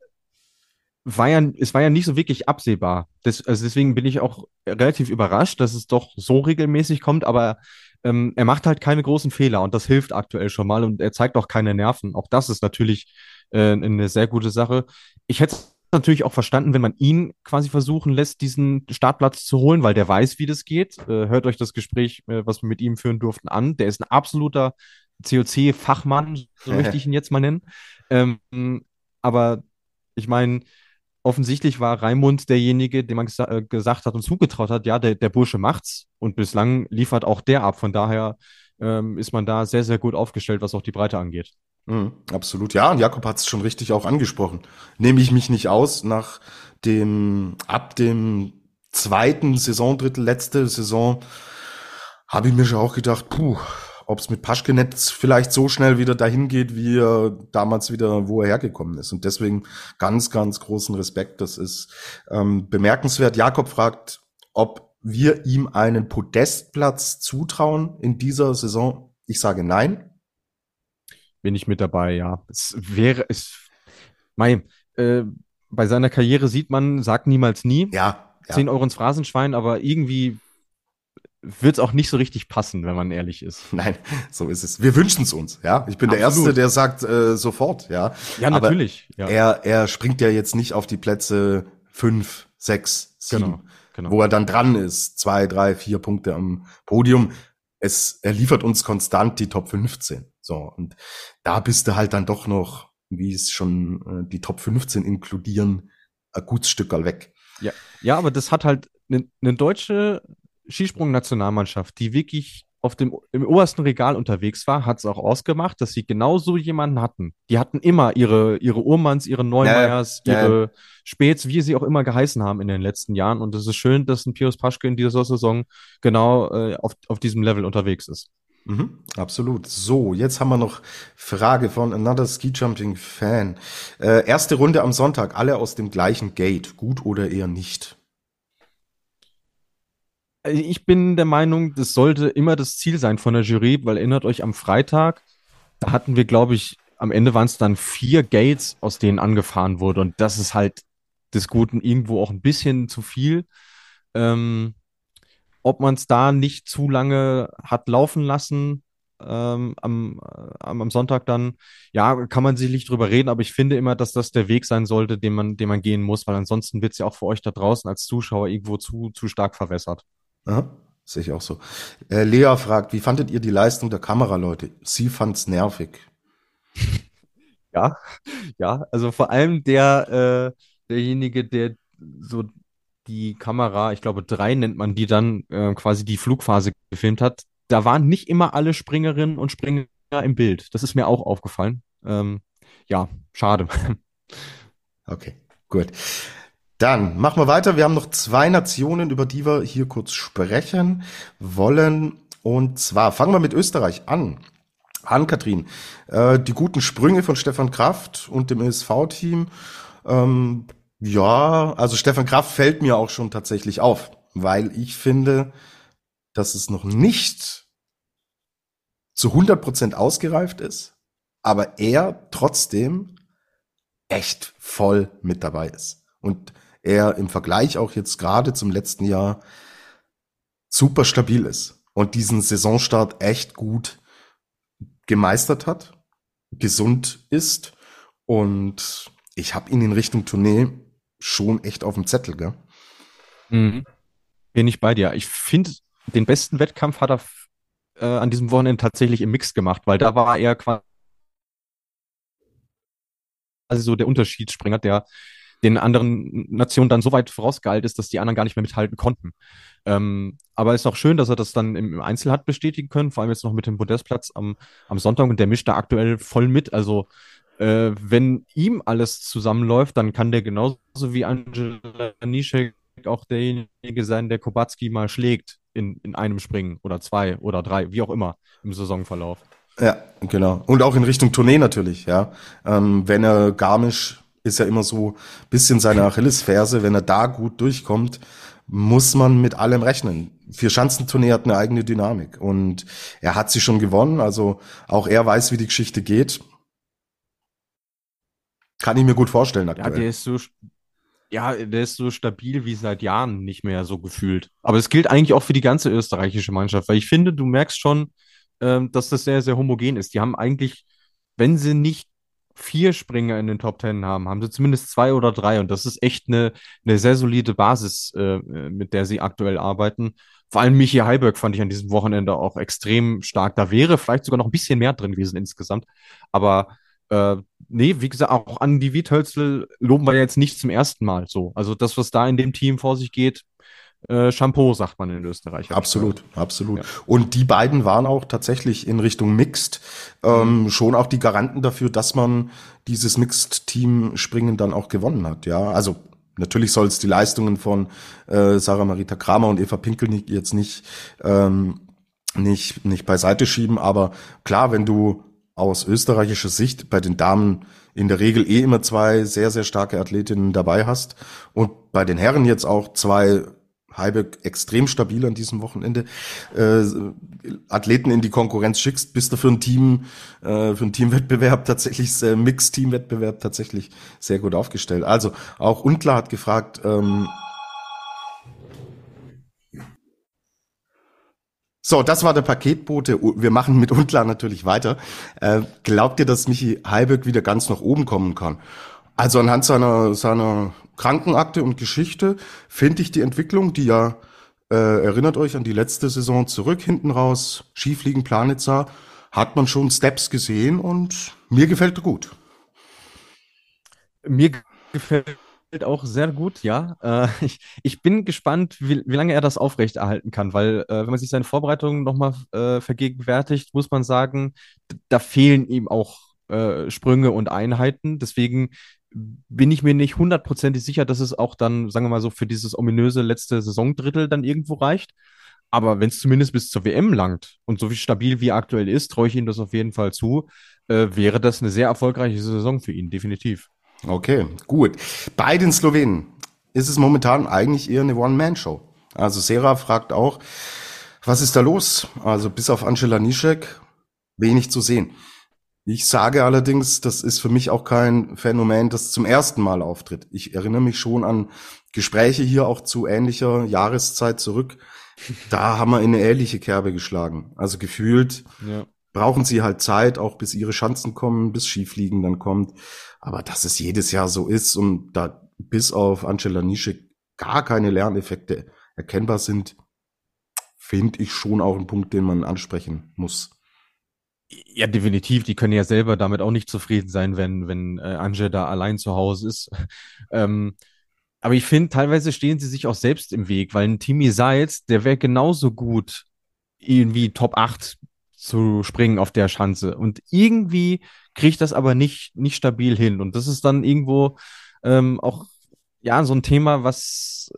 war ja, es war ja nicht so wirklich absehbar. Das, also deswegen bin ich auch relativ überrascht, dass es doch so regelmäßig kommt, aber ähm, er macht halt keine großen Fehler und das hilft aktuell schon mal und er zeigt auch keine Nerven. Auch das ist natürlich äh, eine sehr gute Sache. Ich hätte natürlich auch verstanden, wenn man ihn quasi versuchen lässt, diesen Startplatz zu holen, weil der weiß, wie das geht. Äh, hört euch das Gespräch, äh, was wir mit ihm führen durften, an. Der ist ein absoluter COC-Fachmann, so möchte ich ihn jetzt mal nennen. Ähm, aber ich meine, offensichtlich war Raimund derjenige, dem man gesa äh, gesagt hat und zugetraut hat, ja, der, der Bursche macht's. Und bislang liefert auch der ab. Von daher ähm, ist man da sehr, sehr gut aufgestellt, was auch die Breite angeht. Mhm, absolut, ja. Und Jakob hat es schon richtig auch angesprochen. Nehme ich mich nicht aus nach dem, ab dem zweiten Saisondrittel, letzte Saison, habe ich mir schon auch gedacht, puh, ob es mit Paschkenetz vielleicht so schnell wieder dahin geht, wie er damals wieder, wo er hergekommen ist. Und deswegen ganz, ganz großen Respekt. Das ist ähm, bemerkenswert. Jakob fragt, ob wir ihm einen Podestplatz zutrauen in dieser Saison. Ich sage nein. Bin ich mit dabei, ja. Es wäre, es, mein, äh, bei seiner Karriere sieht man, sagt niemals nie. Ja. ja. 10 Euro ins Phrasenschwein, aber irgendwie wird es auch nicht so richtig passen, wenn man ehrlich ist. Nein, so ist es. Wir wünschen es uns, ja. Ich bin Absolut. der Erste, der sagt äh, sofort, ja. Ja, natürlich. Ja. Er, er springt ja jetzt nicht auf die Plätze fünf, sechs, sieben, genau, genau. wo er dann dran ist. Zwei, drei, vier Punkte am Podium. Es, er liefert uns konstant die Top 15. So, und da bist du halt dann doch noch, wie es schon äh, die Top 15 inkludieren, ein gutes Stück weg. Ja, ja, aber das hat halt eine ne deutsche Skisprung-Nationalmannschaft, die wirklich auf dem, im obersten Regal unterwegs war, hat es auch ausgemacht, dass sie genau so jemanden hatten. Die hatten immer ihre, ihre Urmanns, ihre Neumeyers, ja, ihre ja. Späts, wie sie auch immer geheißen haben in den letzten Jahren. Und es ist schön, dass ein Pius Paschke in dieser Saison genau äh, auf, auf diesem Level unterwegs ist. Mhm, absolut. So, jetzt haben wir noch Frage von Another Ski Jumping Fan. Äh, erste Runde am Sonntag, alle aus dem gleichen Gate. Gut oder eher nicht? Ich bin der Meinung, das sollte immer das Ziel sein von der Jury, weil erinnert euch am Freitag, da hatten wir, glaube ich, am Ende waren es dann vier Gates, aus denen angefahren wurde. Und das ist halt des Guten irgendwo auch ein bisschen zu viel. Ähm, ob man es da nicht zu lange hat laufen lassen ähm, am, am, am, Sonntag dann, ja, kann man sicherlich drüber reden, aber ich finde immer, dass das der Weg sein sollte, den man, den man gehen muss, weil ansonsten wird es ja auch für euch da draußen als Zuschauer irgendwo zu, zu stark verwässert. Aha, sehe ich auch so. Äh, Lea fragt, wie fandet ihr die Leistung der Kameraleute? Sie fand's nervig. Ja, ja, also vor allem der, äh, derjenige, der so die Kamera, ich glaube drei nennt man die dann, äh, quasi die Flugphase gefilmt hat, da waren nicht immer alle Springerinnen und Springer im Bild. Das ist mir auch aufgefallen. Ähm, ja, schade. Okay, gut. Dann machen wir weiter. Wir haben noch zwei Nationen, über die wir hier kurz sprechen wollen. Und zwar fangen wir mit Österreich an. Han-Kathrin, äh, die guten Sprünge von Stefan Kraft und dem ESV-Team. Ähm, ja, also Stefan Kraft fällt mir auch schon tatsächlich auf, weil ich finde, dass es noch nicht zu 100 Prozent ausgereift ist, aber er trotzdem echt voll mit dabei ist. Und er im Vergleich auch jetzt gerade zum letzten Jahr super stabil ist und diesen Saisonstart echt gut gemeistert hat, gesund ist und ich habe ihn in Richtung Tournee schon echt auf dem Zettel, gell? Mhm. Bin ich bei dir. Ich finde, den besten Wettkampf hat er äh, an diesem Wochenende tatsächlich im Mix gemacht, weil da war er quasi so der Unterschiedsspringer, der den anderen Nationen dann so weit vorausgeeilt ist, dass die anderen gar nicht mehr mithalten konnten. Ähm, aber es ist auch schön, dass er das dann im Einzel hat bestätigen können, vor allem jetzt noch mit dem Podestplatz am, am Sonntag und der mischt da aktuell voll mit. Also äh, wenn ihm alles zusammenläuft, dann kann der genauso wie Angela Nischek auch derjenige sein, der Kobatski mal schlägt in, in einem Springen oder zwei oder drei, wie auch immer im Saisonverlauf. Ja, genau. Und auch in Richtung Tournee natürlich, ja. Ähm, wenn er Garmisch ist ja immer so bisschen seine Achillesferse. Wenn er da gut durchkommt, muss man mit allem rechnen. Vier Schanzentournee hat eine eigene Dynamik und er hat sie schon gewonnen. Also auch er weiß, wie die Geschichte geht. Kann ich mir gut vorstellen aktuell. Ja, der ist so, ja, der ist so stabil wie seit Jahren nicht mehr so gefühlt. Aber es gilt eigentlich auch für die ganze österreichische Mannschaft, weil ich finde, du merkst schon, ähm, dass das sehr, sehr homogen ist. Die haben eigentlich, wenn sie nicht vier Springer in den Top Ten haben, haben sie zumindest zwei oder drei. Und das ist echt eine, eine sehr solide Basis, äh, mit der sie aktuell arbeiten. Vor allem Michi Heiberg fand ich an diesem Wochenende auch extrem stark. Da wäre vielleicht sogar noch ein bisschen mehr drin gewesen insgesamt. Aber Äh, nee, wie gesagt, auch an die Wiethölzel loben wir jetzt nicht zum ersten Mal so. Also das, was da in dem Team vor sich geht, äh, Shampoo, sagt man in Österreich. Absolut, absolut. Ja. Und die beiden waren auch tatsächlich in Richtung Mixed ähm, mhm. schon auch die Garanten dafür, dass man dieses Mixed-Team-Springen dann auch gewonnen hat. Ja, also natürlich soll es die Leistungen von äh, Sarah Marita Kramer und Eva Pinkelnick jetzt nicht ähm, nicht nicht beiseite schieben, aber klar, wenn du aus österreichischer Sicht bei den Damen in der Regel eh immer zwei sehr, sehr starke Athletinnen dabei hast und bei den Herren jetzt auch zwei Heiberg extrem stabil an diesem Wochenende äh, Athleten in die Konkurrenz schickst, bist du für ein Team, äh, für einen Teamwettbewerb tatsächlich, äh, Mix-Teamwettbewerb tatsächlich sehr gut aufgestellt. Also auch Unklar hat gefragt, ähm, So, das war der Paketbote. Wir machen mit Unklar natürlich weiter. Äh, glaubt ihr, dass Michi Heiberg wieder ganz nach oben kommen kann? Also anhand seiner, seiner Krankenakte und Geschichte finde ich die Entwicklung, die ja, äh, erinnert euch an die letzte Saison zurück, hinten raus, Skifliegen Planitzer, hat man schon Steps gesehen und mir gefällt gut. Mir gefällt auch sehr gut, ja. Äh, ich, ich bin gespannt, wie, wie lange er das aufrechterhalten kann, weil äh, wenn man sich seine Vorbereitungen nochmal äh, vergegenwärtigt, muss man sagen, da fehlen ihm auch äh, Sprünge und Einheiten. Deswegen bin ich mir nicht hundertprozentig sicher, dass es auch dann, sagen wir mal so, für dieses ominöse letzte Saisondrittel dann irgendwo reicht. Aber wenn es zumindest bis zur WM langt und so wie stabil wie aktuell ist, traue ich ihm das auf jeden Fall zu, äh, wäre das eine sehr erfolgreiche Saison für ihn, definitiv. Okay, gut. Bei den Slowenen ist es momentan eigentlich eher eine One-Man-Show. Also Sera fragt auch, was ist da los? Also bis auf Angela Nischek wenig zu sehen. Ich sage allerdings, das ist für mich auch kein Phänomen, das zum ersten Mal auftritt. Ich erinnere mich schon an Gespräche hier auch zu ähnlicher Jahreszeit zurück. Da haben wir in eine ähnliche Kerbe geschlagen. Also gefühlt ja. brauchen sie halt Zeit, auch bis ihre Chancen kommen, bis Skifliegen dann kommt. Aber dass es jedes Jahr so ist und da bis auf Angela Nische gar keine Lerneffekte erkennbar sind, finde ich schon auch einen Punkt, den man ansprechen muss. Ja, definitiv. Die können ja selber damit auch nicht zufrieden sein, wenn, wenn äh, Anje da allein zu Hause ist. ähm, aber ich finde, teilweise stehen sie sich auch selbst im Weg, weil ein Timmy Seitz, der wäre genauso gut, irgendwie Top 8 zu springen auf der Schanze. Und irgendwie kriegt das aber nicht, nicht stabil hin. Und das ist dann irgendwo ähm, auch ja, so ein Thema, was,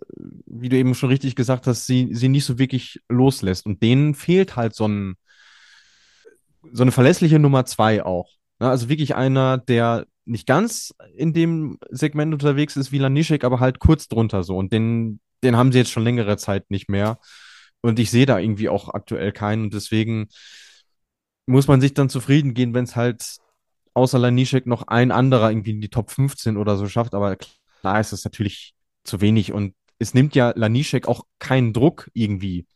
wie du eben schon richtig gesagt hast, sie, sie nicht so wirklich loslässt. Und denen fehlt halt so ein, so eine verlässliche Nummer zwei auch. Ne? Also wirklich einer, der nicht ganz in dem Segment unterwegs ist wie Lanischek, aber halt kurz drunter so. Und den, den haben sie jetzt schon längere Zeit nicht mehr. Und ich sehe da irgendwie auch aktuell keinen. Und deswegen muss man sich dann zufrieden gehen, wenn es halt außer Lanischek noch ein anderer irgendwie in die Top 15 oder so schafft. Aber klar ist das natürlich zu wenig. Und es nimmt ja Lanischek auch keinen Druck irgendwie.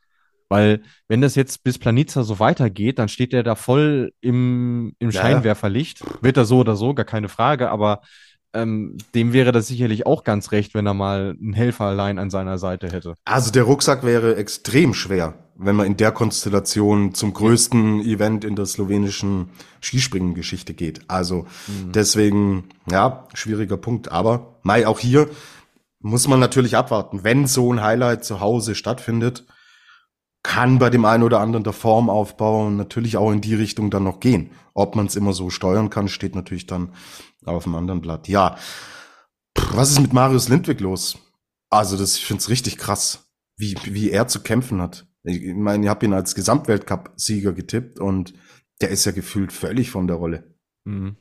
Weil wenn das jetzt bis Planitza so weitergeht, dann steht er da voll im, im ja. Scheinwerferlicht. Wird er so oder so, gar keine Frage, aber ähm, dem wäre das sicherlich auch ganz recht, wenn er mal einen Helfer allein an seiner Seite hätte. Also der Rucksack wäre extrem schwer, wenn man in der Konstellation zum größten Event in der slowenischen Skispringen-Geschichte geht. Also mhm. deswegen, ja, schwieriger Punkt. Aber Mai, auch hier muss man natürlich abwarten. Wenn so ein Highlight zu Hause stattfindet, kann bei dem einen oder anderen der Formaufbau natürlich auch in die Richtung dann noch gehen. Ob man es immer so steuern kann, steht natürlich dann auf dem anderen Blatt. Ja, was ist mit Marius Lindwig los? Also das, ich finde es richtig krass, wie, wie er zu kämpfen hat. Ich meine, ich habe ihn als Gesamtweltcup-Sieger getippt und der ist ja gefühlt völlig von der Rolle. Mhm.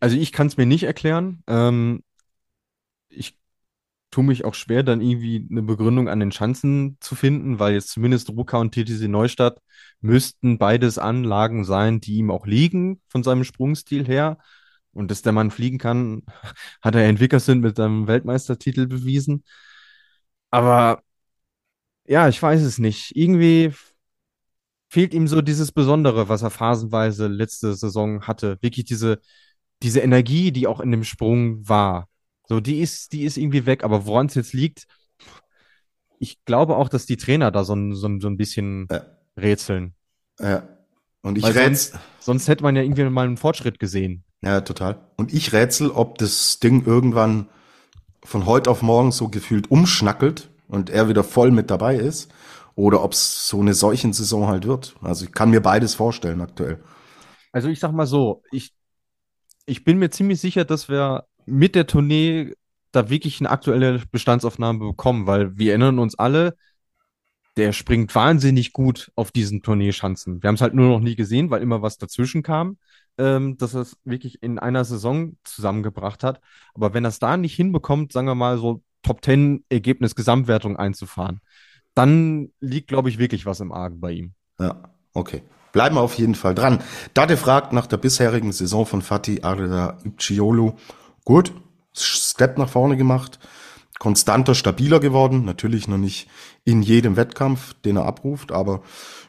Also ich kann es mir nicht erklären. Ähm, ich tue mich auch schwer, dann irgendwie eine Begründung an den Schanzen zu finden, weil jetzt zumindest Ruka und TTC Neustadt müssten beides Anlagen sein, die ihm auch liegen von seinem Sprungstil her. Und dass der Mann fliegen kann, hat er in Wickersund mit seinem Weltmeistertitel bewiesen. Aber ja, ich weiß es nicht. Irgendwie fehlt ihm so dieses Besondere, was er phasenweise letzte Saison hatte. Wirklich diese, diese Energie, die auch in dem Sprung war. So, die ist, die ist irgendwie weg, aber woran es jetzt liegt, ich glaube auch, dass die Trainer da so ein, so so ein bisschen ja. rätseln. Ja. Und ich sonst, sonst hätte man ja irgendwie mal einen Fortschritt gesehen. Ja, total. Und ich rätsel, ob das Ding irgendwann von heute auf morgen so gefühlt umschnackelt und er wieder voll mit dabei ist oder ob es so eine Seuchensaison halt wird. Also ich kann mir beides vorstellen aktuell. Also ich sag mal so, ich, ich bin mir ziemlich sicher, dass wir mit der Tournee da wirklich eine aktuelle Bestandsaufnahme bekommen, weil wir erinnern uns alle, der springt wahnsinnig gut auf diesen Turnierschanzen. Wir haben es halt nur noch nie gesehen, weil immer was dazwischen kam, ähm, dass er es wirklich in einer Saison zusammengebracht hat. Aber wenn er es da nicht hinbekommt, sagen wir mal so Top 10 Ergebnis Gesamtwertung einzufahren, dann liegt, glaube ich, wirklich was im Argen bei ihm. Ja, okay. Bleiben wir auf jeden Fall dran. Dade fragt nach der bisherigen Saison von Fatih Arda Ipciolo. Gut, Step nach vorne gemacht, konstanter, stabiler geworden. Natürlich noch nicht in jedem Wettkampf, den er abruft, aber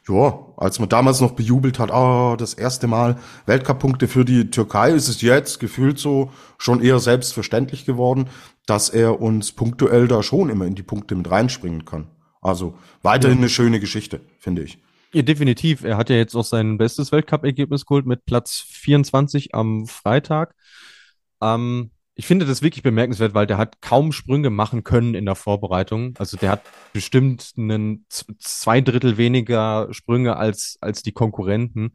ja, als man damals noch bejubelt hat, ah, oh, das erste Mal Weltcup-Punkte für die Türkei, ist es jetzt gefühlt so schon eher selbstverständlich geworden, dass er uns punktuell da schon immer in die Punkte mit reinspringen kann. Also weiterhin eine schöne Geschichte, finde ich. Ja, definitiv. Er hat ja jetzt auch sein bestes Weltcup-Ergebnis geholt mit Platz 24 am Freitag. Ähm, ich finde das wirklich bemerkenswert, weil der hat kaum Sprünge machen können in der Vorbereitung. Also der hat bestimmt einen zwei Drittel weniger Sprünge als, als die Konkurrenten.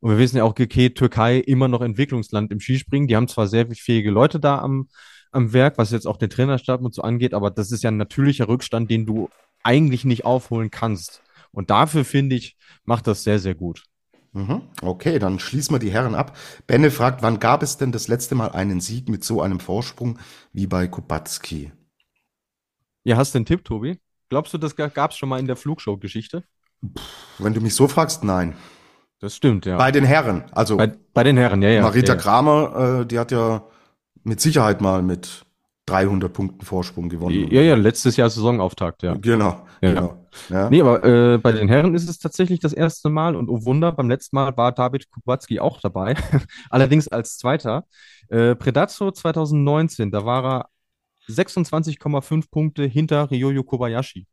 Und wir wissen ja auch, okay, Türkei immer noch Entwicklungsland im Skispringen. Die haben zwar sehr fähige Leute da am, am Werk, was jetzt auch den Trainerstab und so angeht, aber das ist ja ein natürlicher Rückstand, den du eigentlich nicht aufholen kannst. Und dafür finde ich, macht das sehr, sehr gut. Mhm. Okay, dann schließen wir die Herren ab. Benne fragt, wann gab es denn das letzte Mal einen Sieg mit so einem Vorsprung wie bei Kubacki? Ja, hast du einen Tipp, Tobi? Glaubst du, das gab es schon mal in der Flugshow-Geschichte? Wenn du mich so fragst, nein. Das stimmt, ja. Bei den Herren, also. Bei, bei den Herren, ja, ja. Marita ja, ja. Kramer, äh, die hat ja mit Sicherheit mal mit 300 Punkten Vorsprung gewonnen. Ja, ja, letztes Jahr Saisonauftakt, ja. Genau, ja. genau. Ja. Nee, aber äh, bei den Herren ist es tatsächlich das erste Mal und oh Wunder, beim letzten Mal war David Kubacki auch dabei, allerdings als Zweiter. Äh, Predazzo 2019, da war er 26,5 Punkte hinter Ryoyo Kobayashi.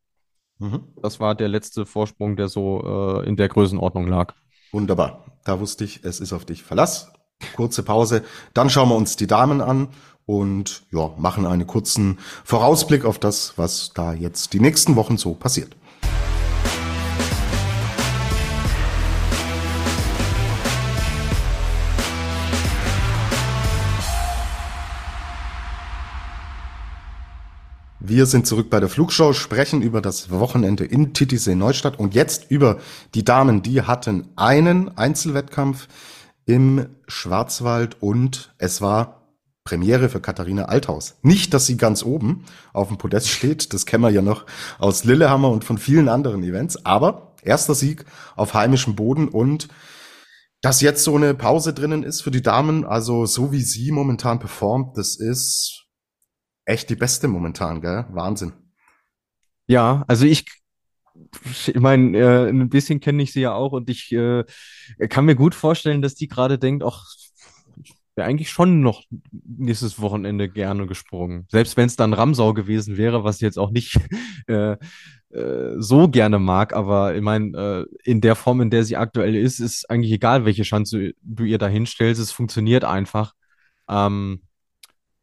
Mhm. Das war der letzte Vorsprung, der so äh, in der Größenordnung lag. Wunderbar. Da wusste ich, es ist auf dich Verlass. Kurze Pause. Dann schauen wir uns die Damen an und ja, machen einen kurzen Vorausblick auf das, was da jetzt die nächsten Wochen so passiert. Wir sind zurück bei der Flugshow, sprechen über das Wochenende in Titisee Neustadt und jetzt über die Damen. Die hatten einen Einzelwettkampf im Schwarzwald und es war Premiere für Katharina Althaus. Nicht, dass sie ganz oben auf dem Podest steht, das kennen wir ja noch aus Lillehammer und von vielen anderen Events, aber erster Sieg auf heimischem Boden und dass jetzt so eine Pause drinnen ist für die Damen, also so wie sie momentan performt, das ist echt die beste momentan, gell? Wahnsinn. Ja, also ich ich meine, äh, ein bisschen kenne ich sie ja auch und ich äh, kann mir gut vorstellen, dass die gerade denkt, ach, wäre eigentlich schon noch nächstes Wochenende gerne gesprungen. Selbst wenn es dann Ramsau gewesen wäre, was ich jetzt auch nicht äh, äh, so gerne mag, aber ich meine, äh, in der Form, in der sie aktuell ist, ist eigentlich egal, welche Chance du ihr da hinstellst. Es funktioniert einfach. Ähm,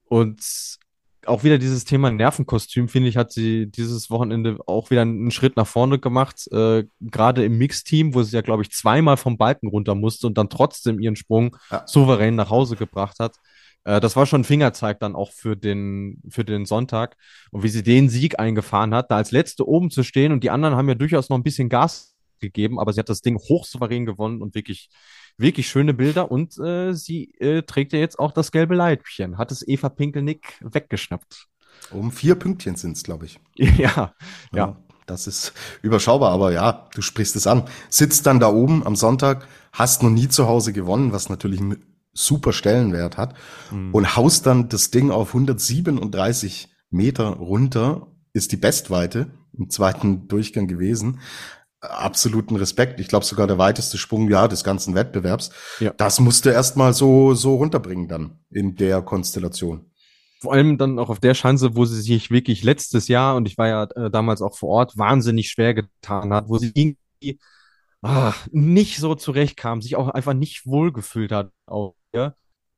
und auch wieder dieses Thema Nervenkostüm, finde ich, hat sie dieses Wochenende auch wieder einen Schritt nach vorne gemacht. Äh, Gerade im Mixteam, wo sie ja, glaube ich, zweimal vom Balken runter musste und dann trotzdem ihren Sprung ja. souverän nach Hause gebracht hat. Äh, das war schon ein Fingerzeig dann auch für den, für den Sonntag. Und wie sie den Sieg eingefahren hat, da als Letzte oben zu stehen und die anderen haben ja durchaus noch ein bisschen Gas gegeben, aber sie hat das Ding hochsouverän gewonnen und wirklich wirklich schöne Bilder und äh, sie äh, trägt ja jetzt auch das gelbe Leibchen. Hat es Eva Pinkelnick weggeschnappt. Um vier Pünktchen sind es, glaube ich. ja, ja, ja. Das ist überschaubar, aber ja, du sprichst es an. Sitzt dann da oben am Sonntag, hast noch nie zu Hause gewonnen, was natürlich einen super Stellenwert hat, mhm. und haust dann das Ding auf 137 Meter runter, ist die Bestweite im zweiten Durchgang gewesen absoluten Respekt. Ich glaube sogar der weiteste Sprung ja des ganzen Wettbewerbs. Ja. Das musste erstmal so so runterbringen dann in der Konstellation. Vor allem dann auch auf der Chance, wo sie sich wirklich letztes Jahr und ich war ja äh, damals auch vor Ort wahnsinnig schwer getan hat, wo sie irgendwie ah, nicht so zurechtkam, sich auch einfach nicht wohlgefühlt hat auch ja?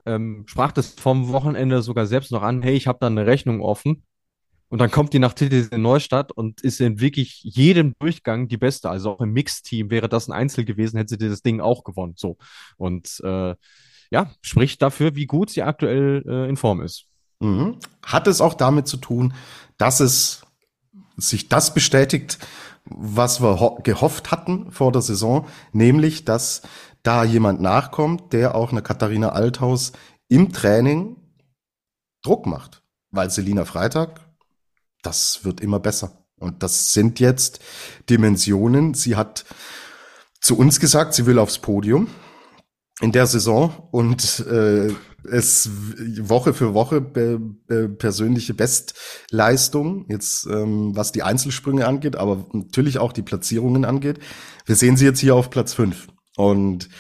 ähm, sprach das vom Wochenende sogar selbst noch an, hey, ich habe da eine Rechnung offen. Und dann kommt die nach TTC Neustadt und ist in wirklich jedem Durchgang die beste. Also auch im Mixteam wäre das ein Einzel gewesen, hätte sie das Ding auch gewonnen. So. Und äh, ja, spricht dafür, wie gut sie aktuell äh, in Form ist. Mhm. Hat es auch damit zu tun, dass es sich das bestätigt, was wir gehofft hatten vor der Saison, nämlich, dass da jemand nachkommt, der auch eine Katharina Althaus im Training Druck macht. Weil Selina Freitag das wird immer besser. Und das sind jetzt Dimensionen. Sie hat zu uns gesagt, sie will aufs Podium in der Saison und äh, es Woche für Woche be, be, persönliche Bestleistung, jetzt ähm, was die Einzelsprünge angeht, aber natürlich auch die Platzierungen angeht. Wir sehen sie jetzt hier auf Platz fünf Und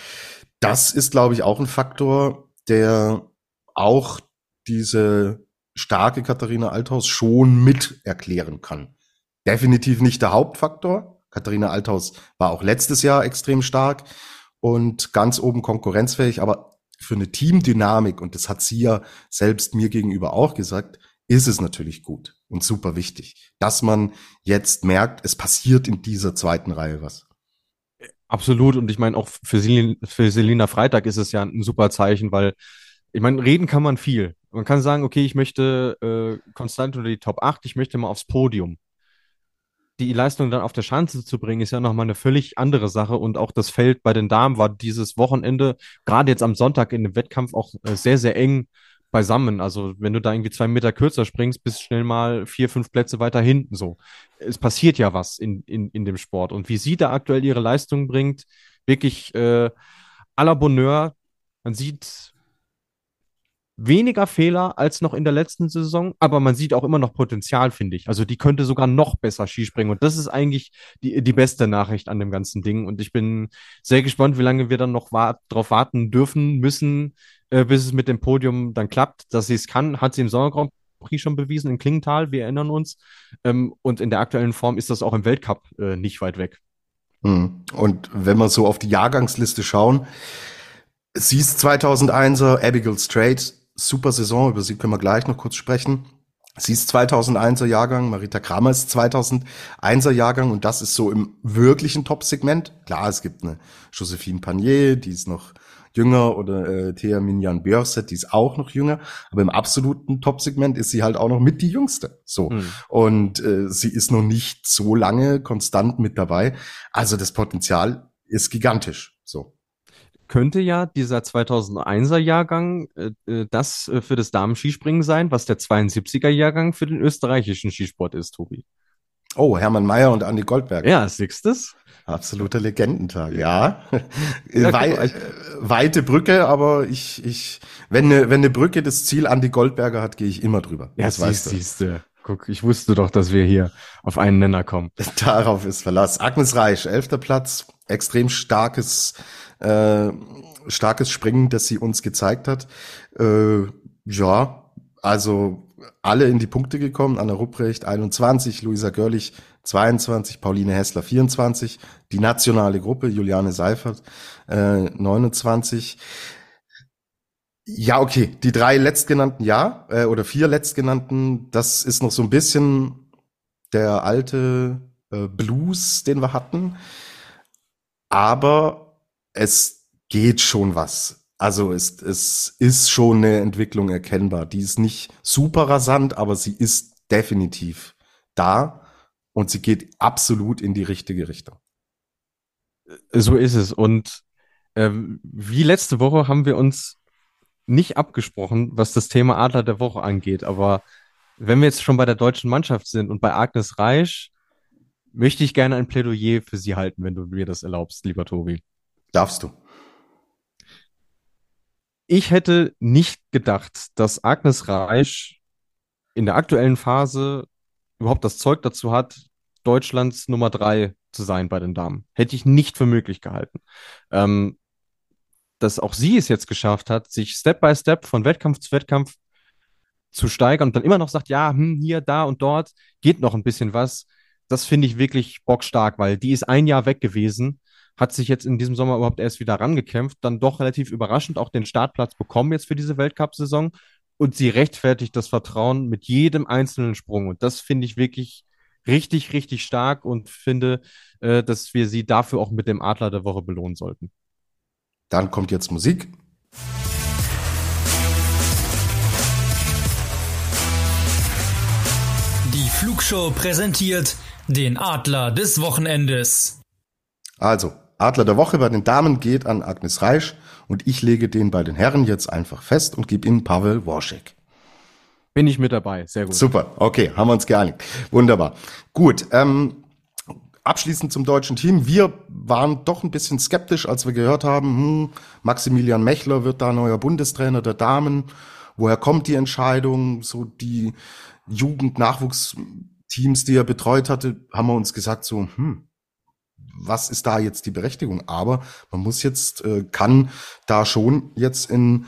das ist, glaube ich, auch ein Faktor, der auch diese starke Katharina Althaus schon mit erklären kann. Definitiv nicht der Hauptfaktor. Katharina Althaus war auch letztes Jahr extrem stark und ganz oben konkurrenzfähig, aber für eine Teamdynamik, und das hat sie ja selbst mir gegenüber auch gesagt, ist es natürlich gut und super wichtig, dass man jetzt merkt, es passiert in dieser zweiten Reihe was. Absolut. Und ich meine, auch für, Selina, für Selina Freitag ist es ja ein super Zeichen, weil ich meine, reden kann man viel. Man kann sagen, okay, ich möchte äh, konstant unter die Top 8, ich möchte mal aufs Podium. Die Leistung dann auf der Schanze zu bringen, ist ja nochmal eine völlig andere Sache. Und auch das Feld bei den Damen war dieses Wochenende, gerade jetzt am Sonntag in dem Wettkampf, auch äh, sehr, sehr eng beisammen. Also wenn du da irgendwie zwei Meter kürzer springst, bist schnell mal vier, fünf Plätze weiter hinten so. Es passiert ja was in, in, in dem Sport. Und wie sie da aktuell ihre Leistung bringt, wirklich äh, à la Bonheur. Man sieht weniger Fehler als noch in der letzten Saison, aber man sieht auch immer noch Potenzial, finde ich. Also die könnte sogar noch besser Skispringen und das ist eigentlich die, die beste Nachricht an dem ganzen Ding und ich bin sehr gespannt, wie lange wir dann noch wa darauf warten dürfen, müssen, äh, bis es mit dem Podium dann klappt, dass sie es kann, hat sie im Sommer Grand Prix schon bewiesen in Klingenthal, wir erinnern uns ähm, und in der aktuellen Form ist das auch im Weltcup äh, nicht weit weg. Hm. Und wenn wir so auf die Jahrgangsliste schauen, Sie ist 2001er, Abigail Strait super Saison, über sie können wir gleich noch kurz sprechen. Sie ist 2001er Jahrgang, Marita Kramer ist 2001er Jahrgang und das ist so im wirklichen Top-Segment. Klar, es gibt eine Josephine Panier, die ist noch jünger oder äh, Thea Minjan Björset, die ist auch noch jünger, aber im absoluten Top-Segment ist sie halt auch noch mit die jüngste. So. Mhm. Und äh, sie ist noch nicht so lange konstant mit dabei. Also das Potenzial ist gigantisch. So könnte ja dieser 2001er Jahrgang äh, äh, das äh, für das Damen-Skispringen sein, was der 72er Jahrgang für den österreichischen Skisport ist, Tobi. Oh, Hermann Mayer und Andi Goldberg. Ja, siehst du's? Absoluter Legendentag, ja. ja Wei äh, weite Brücke, aber ich, ich, wenn eine, wenn eine Brücke das Ziel Andi Goldberger hat, gehe ich immer drüber. Ja, das siehst, weißt du. Guck, ich wusste doch, dass wir hier auf einen Nenner kommen. Darauf ist Verlass. Agnes Reich, elfter Platz, extrem starkes äh, starkes Springen, das sie uns gezeigt hat. Äh, ja, also alle in die Punkte gekommen. Anna Rupprecht 21, Luisa Görlich 22, Pauline Hessler 24, die nationale Gruppe, Juliane Seifert äh, 29. Ja, okay, die drei letztgenannten, ja, äh, oder vier letztgenannten, das ist noch so ein bisschen der alte äh, Blues, den wir hatten. Aber es geht schon was. Also es, es ist schon eine Entwicklung erkennbar. Die ist nicht super rasant, aber sie ist definitiv da und sie geht absolut in die richtige Richtung. So ist es. Und äh, wie letzte Woche haben wir uns nicht abgesprochen, was das Thema Adler der Woche angeht. Aber wenn wir jetzt schon bei der deutschen Mannschaft sind und bei Agnes Reich, möchte ich gerne ein Plädoyer für sie halten, wenn du mir das erlaubst, lieber Tobi. Darfst du. Ich hätte nicht gedacht, dass Agnes Reich in der aktuellen Phase überhaupt das Zeug dazu hat, Deutschlands Nummer drei zu sein bei den Damen. Hätte ich nicht für möglich gehalten. Ähm, dass auch sie es jetzt geschafft hat, sich Step by Step von Wettkampf zu Wettkampf zu steigern und dann immer noch sagt, ja, hm, hier, da und dort geht noch ein bisschen was. Das finde ich wirklich bockstark, weil die ist ein Jahr weg gewesen hat sich jetzt in diesem Sommer überhaupt erst wieder rangekämpft, dann doch relativ überraschend auch den Startplatz bekommen jetzt für diese Weltcup-Saison und sie rechtfertigt das Vertrauen mit jedem einzelnen Sprung. Und das finde ich wirklich richtig, richtig stark und finde, äh, dass wir sie dafür auch mit dem Adler der Woche belohnen sollten. Dann kommt jetzt Musik. Die Flugshow präsentiert den Adler des Wochenendes. Also, Adler der Woche bei den Damen geht an Agnes Reisch und ich lege den bei den Herren jetzt einfach fest und gebe ihnen Pavel Worschek. Bin ich mit dabei, sehr gut. Super, okay, haben wir uns geeinigt. Wunderbar. Gut, ähm, abschließend zum deutschen Team. Wir waren doch ein bisschen skeptisch, als wir gehört haben, hm, Maximilian Mechler wird da neuer Bundestrainer der Damen. Woher kommt die Entscheidung? So die Jugend-Nachwuchsteams, die er betreut hatte, haben wir uns gesagt, so, hm, was ist da jetzt die Berechtigung? Aber man muss jetzt, äh, kann da schon jetzt in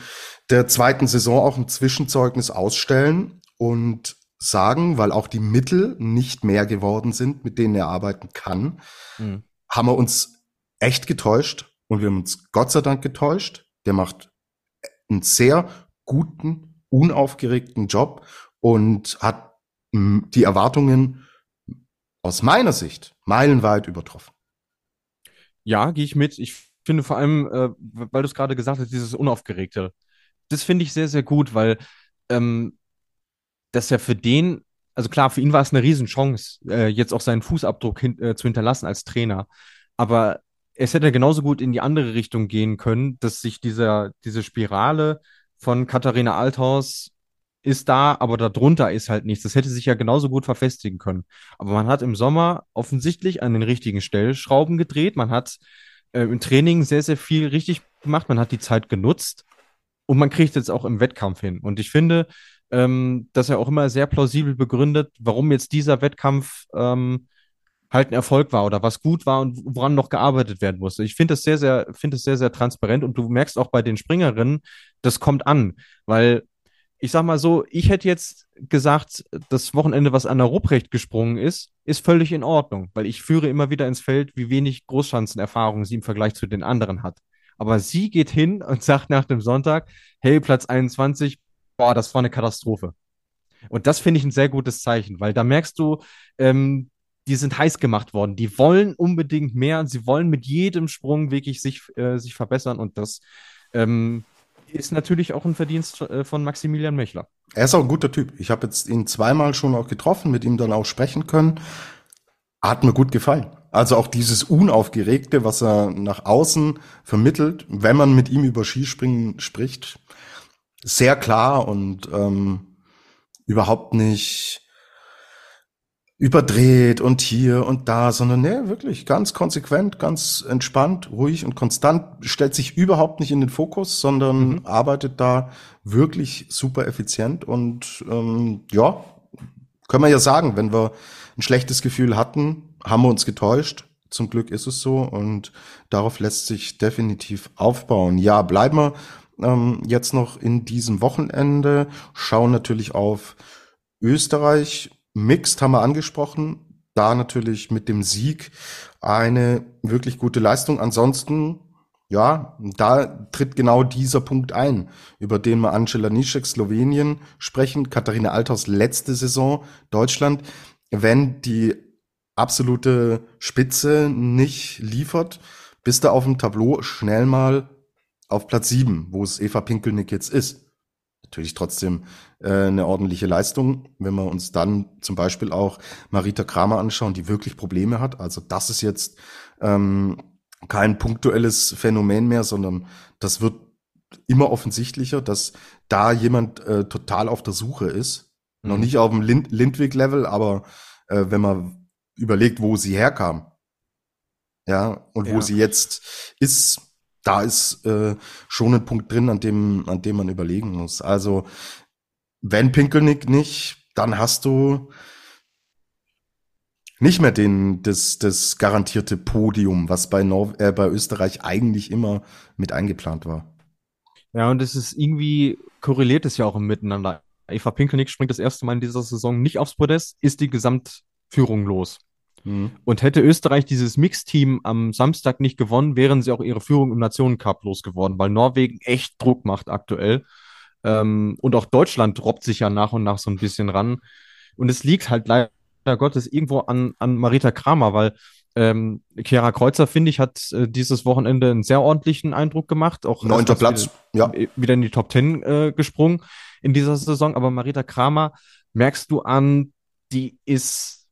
der zweiten Saison auch ein Zwischenzeugnis ausstellen und sagen, weil auch die Mittel nicht mehr geworden sind, mit denen er arbeiten kann, mhm. haben wir uns echt getäuscht und wir haben uns Gott sei Dank getäuscht. Der macht einen sehr guten, unaufgeregten Job und hat die Erwartungen aus meiner Sicht meilenweit übertroffen. Ja, gehe ich mit. Ich finde vor allem, äh, weil du es gerade gesagt hast, dieses Unaufgeregte. Das finde ich sehr, sehr gut, weil ähm, das ja für den, also klar, für ihn war es eine Riesenchance, äh, jetzt auch seinen Fußabdruck hin, äh, zu hinterlassen als Trainer. Aber es hätte genauso gut in die andere Richtung gehen können, dass sich dieser, diese Spirale von Katharina Althaus ist da, aber darunter ist halt nichts. Das hätte sich ja genauso gut verfestigen können. Aber man hat im Sommer offensichtlich an den richtigen Stellschrauben gedreht. Man hat äh, im Training sehr, sehr viel richtig gemacht. Man hat die Zeit genutzt und man kriegt jetzt auch im Wettkampf hin. Und ich finde, ähm, dass er auch immer sehr plausibel begründet, warum jetzt dieser Wettkampf ähm, halt ein Erfolg war oder was gut war und woran noch gearbeitet werden musste. Ich finde das sehr, sehr, finde es sehr, sehr transparent und du merkst auch bei den Springerinnen, das kommt an, weil ich sag mal so, ich hätte jetzt gesagt, das Wochenende, was Anna Rupprecht gesprungen ist, ist völlig in Ordnung, weil ich führe immer wieder ins Feld, wie wenig Großschanzenerfahrung sie im Vergleich zu den anderen hat. Aber sie geht hin und sagt nach dem Sonntag, hey, Platz 21, boah, das war eine Katastrophe. Und das finde ich ein sehr gutes Zeichen, weil da merkst du, ähm, die sind heiß gemacht worden. Die wollen unbedingt mehr. Sie wollen mit jedem Sprung wirklich sich, äh, sich verbessern und das ähm, ist natürlich auch ein Verdienst äh, von Maximilian Mechler. Er ist auch ein guter Typ. Ich habe jetzt ihn zweimal schon auch getroffen, mit ihm dann auch sprechen können. Hat mir gut gefallen. Also auch dieses Unaufgeregte, was er nach außen vermittelt, wenn man mit ihm über Skispringen spricht, sehr klar und ähm, überhaupt nicht überdreht und hier und da, sondern nee, wirklich ganz konsequent, ganz entspannt, ruhig und konstant, stellt sich überhaupt nicht in den Fokus, sondern mhm. arbeitet da wirklich super effizient und ähm, ja, können wir ja sagen, wenn wir ein schlechtes Gefühl hatten, haben wir uns getäuscht. Zum Glück ist es so und darauf lässt sich definitiv aufbauen. Ja, bleiben wir ähm, jetzt noch in diesem Wochenende, schauen natürlich auf Österreich, Mixed haben wir angesprochen. Da natürlich mit dem Sieg eine wirklich gute Leistung. Ansonsten, ja, da tritt genau dieser Punkt ein, über den wir Angela Nischek, Slowenien sprechen. Katharina Althaus letzte Saison, Deutschland. Wenn die absolute Spitze nicht liefert, bist du auf dem Tableau schnell mal auf Platz sieben, wo es Eva Pinkelnick jetzt ist natürlich trotzdem äh, eine ordentliche Leistung. Wenn wir uns dann zum Beispiel auch Marita Kramer anschauen, die wirklich Probleme hat. Also das ist jetzt ähm, kein punktuelles Phänomen mehr, sondern das wird immer offensichtlicher, dass da jemand äh, total auf der Suche ist. Mhm. Noch nicht auf dem Lind Lindwig-Level, aber äh, wenn man überlegt, wo sie herkam, ja, und ja. wo sie jetzt ist, da ist äh, schon ein Punkt drin, an dem, an dem man überlegen muss. Also, wenn Pinkelnick nicht, dann hast du nicht mehr den, das, das garantierte Podium, was bei, Nor äh, bei Österreich eigentlich immer mit eingeplant war. Ja, und es ist irgendwie korreliert es ja auch Miteinander. Eva Pinkelnick springt das erste Mal in dieser Saison nicht aufs Podest, ist die Gesamtführung los. Mhm. Und hätte Österreich dieses Mixteam am Samstag nicht gewonnen, wären sie auch ihre Führung im Nationencup losgeworden, weil Norwegen echt Druck macht aktuell. Ähm, und auch Deutschland robbt sich ja nach und nach so ein bisschen ran. Und es liegt halt leider Gottes irgendwo an, an Marita Kramer, weil ähm, Chiara Kreuzer, finde ich, hat äh, dieses Wochenende einen sehr ordentlichen Eindruck gemacht. Auch Neunter Platz, wieder, ja. Wieder in die Top Ten äh, gesprungen in dieser Saison. Aber Marita Kramer, merkst du an, die ist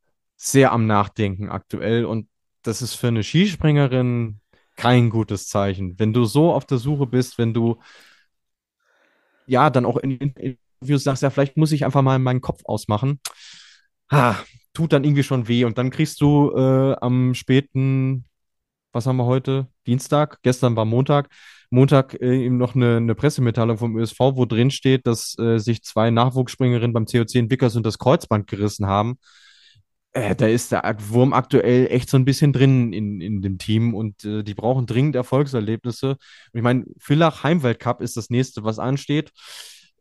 sehr am Nachdenken aktuell. Und das ist für eine Skispringerin kein gutes Zeichen. Wenn du so auf der Suche bist, wenn du ja dann auch in, in Interviews sagst, ja, vielleicht muss ich einfach mal meinen Kopf ausmachen. Ah, tut dann irgendwie schon weh. Und dann kriegst du äh, am späten, was haben wir heute? Dienstag, gestern war Montag, Montag äh, eben noch eine, eine Pressemitteilung vom ÖSV, wo drin steht, dass äh, sich zwei Nachwuchsspringerinnen beim COC in Wickersund das Kreuzband gerissen haben. Äh, da ist der Wurm aktuell echt so ein bisschen drin in, in dem Team und äh, die brauchen dringend Erfolgserlebnisse. Und ich meine, Villach Heimweltcup ist das nächste, was ansteht.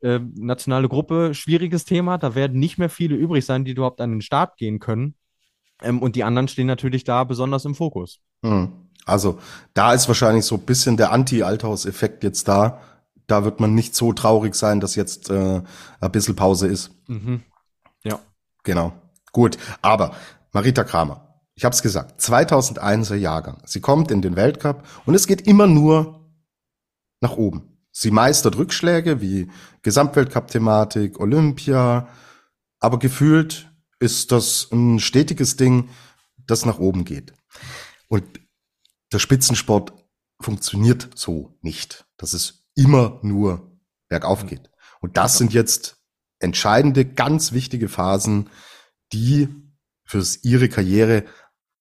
Äh, nationale Gruppe, schwieriges Thema. Da werden nicht mehr viele übrig sein, die überhaupt an den Start gehen können. Ähm, und die anderen stehen natürlich da besonders im Fokus. Hm. Also da ist wahrscheinlich so ein bisschen der Anti-Althaus-Effekt jetzt da. Da wird man nicht so traurig sein, dass jetzt äh, ein bisschen Pause ist. Mhm. Ja. Genau. Gut. Aber Marita Kramer, ich habe es gesagt, 2001er Jahrgang. Sie kommt in den Weltcup und es geht immer nur nach oben. Sie meistert Rückschläge wie Gesamtweltcup-Thematik, Olympia, aber gefühlt ist das ein stetiges Ding, das nach oben geht. Und der Spitzensport funktioniert so nicht, dass es immer nur bergauf geht. Und das sind jetzt entscheidende, ganz wichtige Phasen, die für ihre Karriere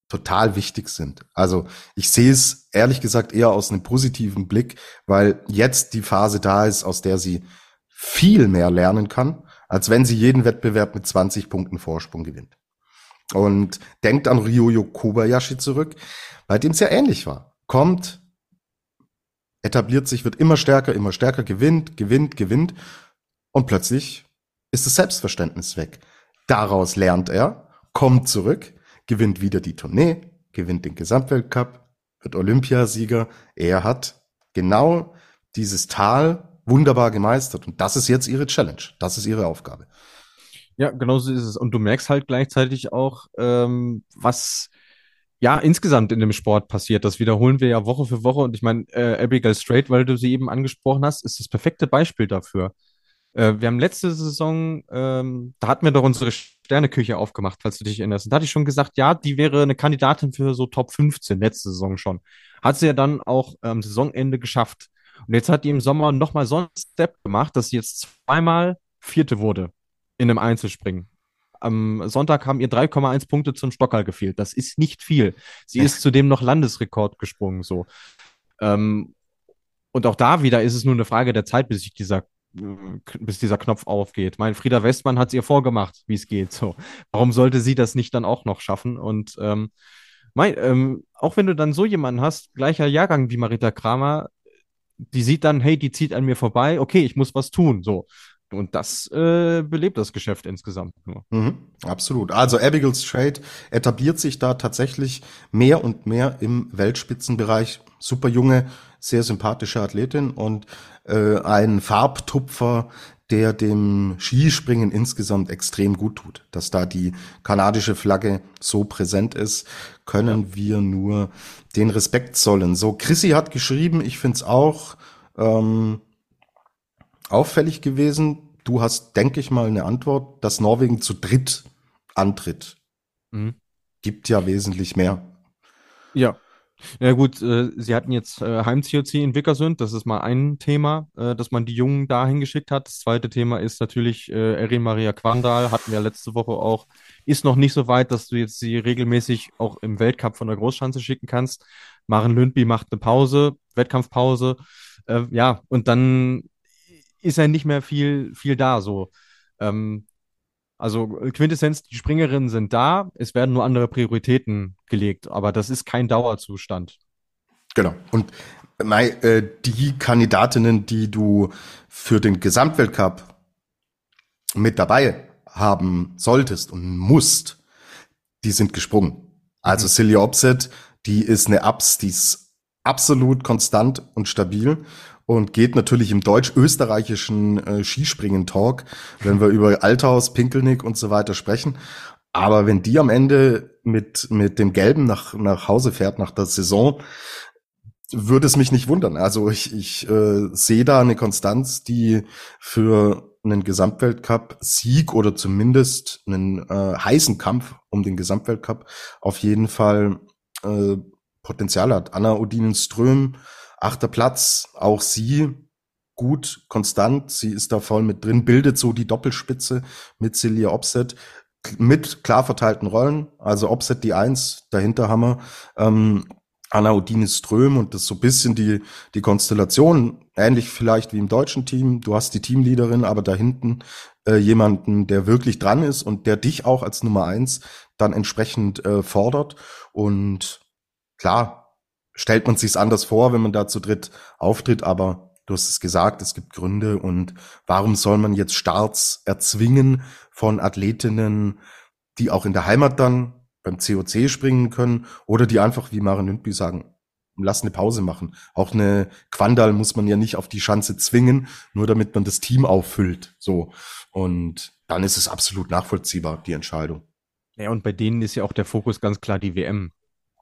total wichtig sind. Also ich sehe es ehrlich gesagt eher aus einem positiven Blick, weil jetzt die Phase da ist, aus der sie viel mehr lernen kann, als wenn sie jeden Wettbewerb mit 20 Punkten Vorsprung gewinnt. Und denkt an Ryoyo Kobayashi zurück, bei dem es ja ähnlich war. Kommt, etabliert sich, wird immer stärker, immer stärker, gewinnt, gewinnt, gewinnt und plötzlich ist das Selbstverständnis weg. Daraus lernt er, kommt zurück, gewinnt wieder die Tournee, gewinnt den Gesamtweltcup, wird Olympiasieger. Er hat genau dieses Tal wunderbar gemeistert. Und das ist jetzt ihre Challenge. Das ist ihre Aufgabe. Ja, genau so ist es. Und du merkst halt gleichzeitig auch, ähm, was ja insgesamt in dem Sport passiert. Das wiederholen wir ja Woche für Woche. Und ich meine, äh, Abigail Strait, weil du sie eben angesprochen hast, ist das perfekte Beispiel dafür. Äh, wir haben letzte Saison, ähm, da hatten wir doch unsere Sterneküche aufgemacht, falls du dich erinnerst. Und da hatte ich schon gesagt, ja, die wäre eine Kandidatin für so Top 15, letzte Saison schon. Hat sie ja dann auch am ähm, Saisonende geschafft. Und jetzt hat die im Sommer nochmal so einen Step gemacht, dass sie jetzt zweimal Vierte wurde in einem Einzelspringen. Am Sonntag haben ihr 3,1 Punkte zum Stockerl gefehlt. Das ist nicht viel. Sie ist zudem noch Landesrekord gesprungen, so. Ähm, und auch da wieder ist es nur eine Frage der Zeit, bis sich dieser bis dieser Knopf aufgeht. Mein Frieda Westmann hat es ihr vorgemacht, wie es geht. So, warum sollte sie das nicht dann auch noch schaffen? Und ähm, mein, ähm, auch wenn du dann so jemanden hast, gleicher Jahrgang wie Marita Kramer, die sieht dann, hey, die zieht an mir vorbei, okay, ich muss was tun. So. Und das äh, belebt das Geschäft insgesamt nur. Mhm, absolut. Also Abigail Strait etabliert sich da tatsächlich mehr und mehr im Weltspitzenbereich. Super junge, sehr sympathische Athletin und äh, ein Farbtupfer, der dem Skispringen insgesamt extrem gut tut. Dass da die kanadische Flagge so präsent ist, können ja. wir nur den Respekt zollen. So, Chrissy hat geschrieben, ich find's auch ähm, auffällig gewesen. Du hast, denke ich mal, eine Antwort, dass Norwegen zu dritt antritt. Mhm. Gibt ja wesentlich mehr. Ja, ja gut, äh, sie hatten jetzt äh, Heim-COC in Wickersund, das ist mal ein Thema, äh, dass man die Jungen dahin geschickt hat. Das zweite Thema ist natürlich äh, Erin Maria Quandal, hatten wir letzte Woche auch, ist noch nicht so weit, dass du jetzt sie regelmäßig auch im Weltcup von der Großschanze schicken kannst. Maren Lündby macht eine Pause, Wettkampfpause, äh, ja, und dann ist ja nicht mehr viel, viel da so. Ähm, also Quintessenz, die Springerinnen sind da, es werden nur andere Prioritäten gelegt, aber das ist kein Dauerzustand. Genau. Und äh, die Kandidatinnen, die du für den Gesamtweltcup mit dabei haben solltest und musst, die sind gesprungen. Also mhm. Silja Opset, die ist eine Abs, die ist absolut konstant und stabil und geht natürlich im deutsch-österreichischen äh, Skispringen-Talk, wenn wir über Althaus, Pinkelnick und so weiter sprechen. Aber wenn die am Ende mit, mit dem Gelben nach, nach Hause fährt, nach der Saison, würde es mich nicht wundern. Also ich, ich äh, sehe da eine Konstanz, die für einen Gesamtweltcup-Sieg oder zumindest einen äh, heißen Kampf um den Gesamtweltcup auf jeden Fall äh, Potenzial hat. Anna Odinen-Ström, achter Platz, auch sie gut, konstant, sie ist da voll mit drin, bildet so die Doppelspitze mit Celia Opset mit klar verteilten Rollen, also Opset die Eins, dahinter haben wir ähm, Anna Odine Ström und das so bisschen die, die Konstellation, ähnlich vielleicht wie im deutschen Team. Du hast die Teamleaderin, aber da hinten äh, jemanden, der wirklich dran ist und der dich auch als Nummer eins dann entsprechend äh, fordert. Und klar, stellt man sich's anders vor, wenn man da zu dritt auftritt, aber du hast es gesagt, es gibt Gründe und warum soll man jetzt Starts erzwingen von Athletinnen, die auch in der Heimat dann beim COC springen können oder die einfach wie Maren Lündby sagen, lass eine Pause machen. Auch eine Quandal muss man ja nicht auf die Schanze zwingen, nur damit man das Team auffüllt. So. Und dann ist es absolut nachvollziehbar, die Entscheidung. Ja, und bei denen ist ja auch der Fokus ganz klar die WM.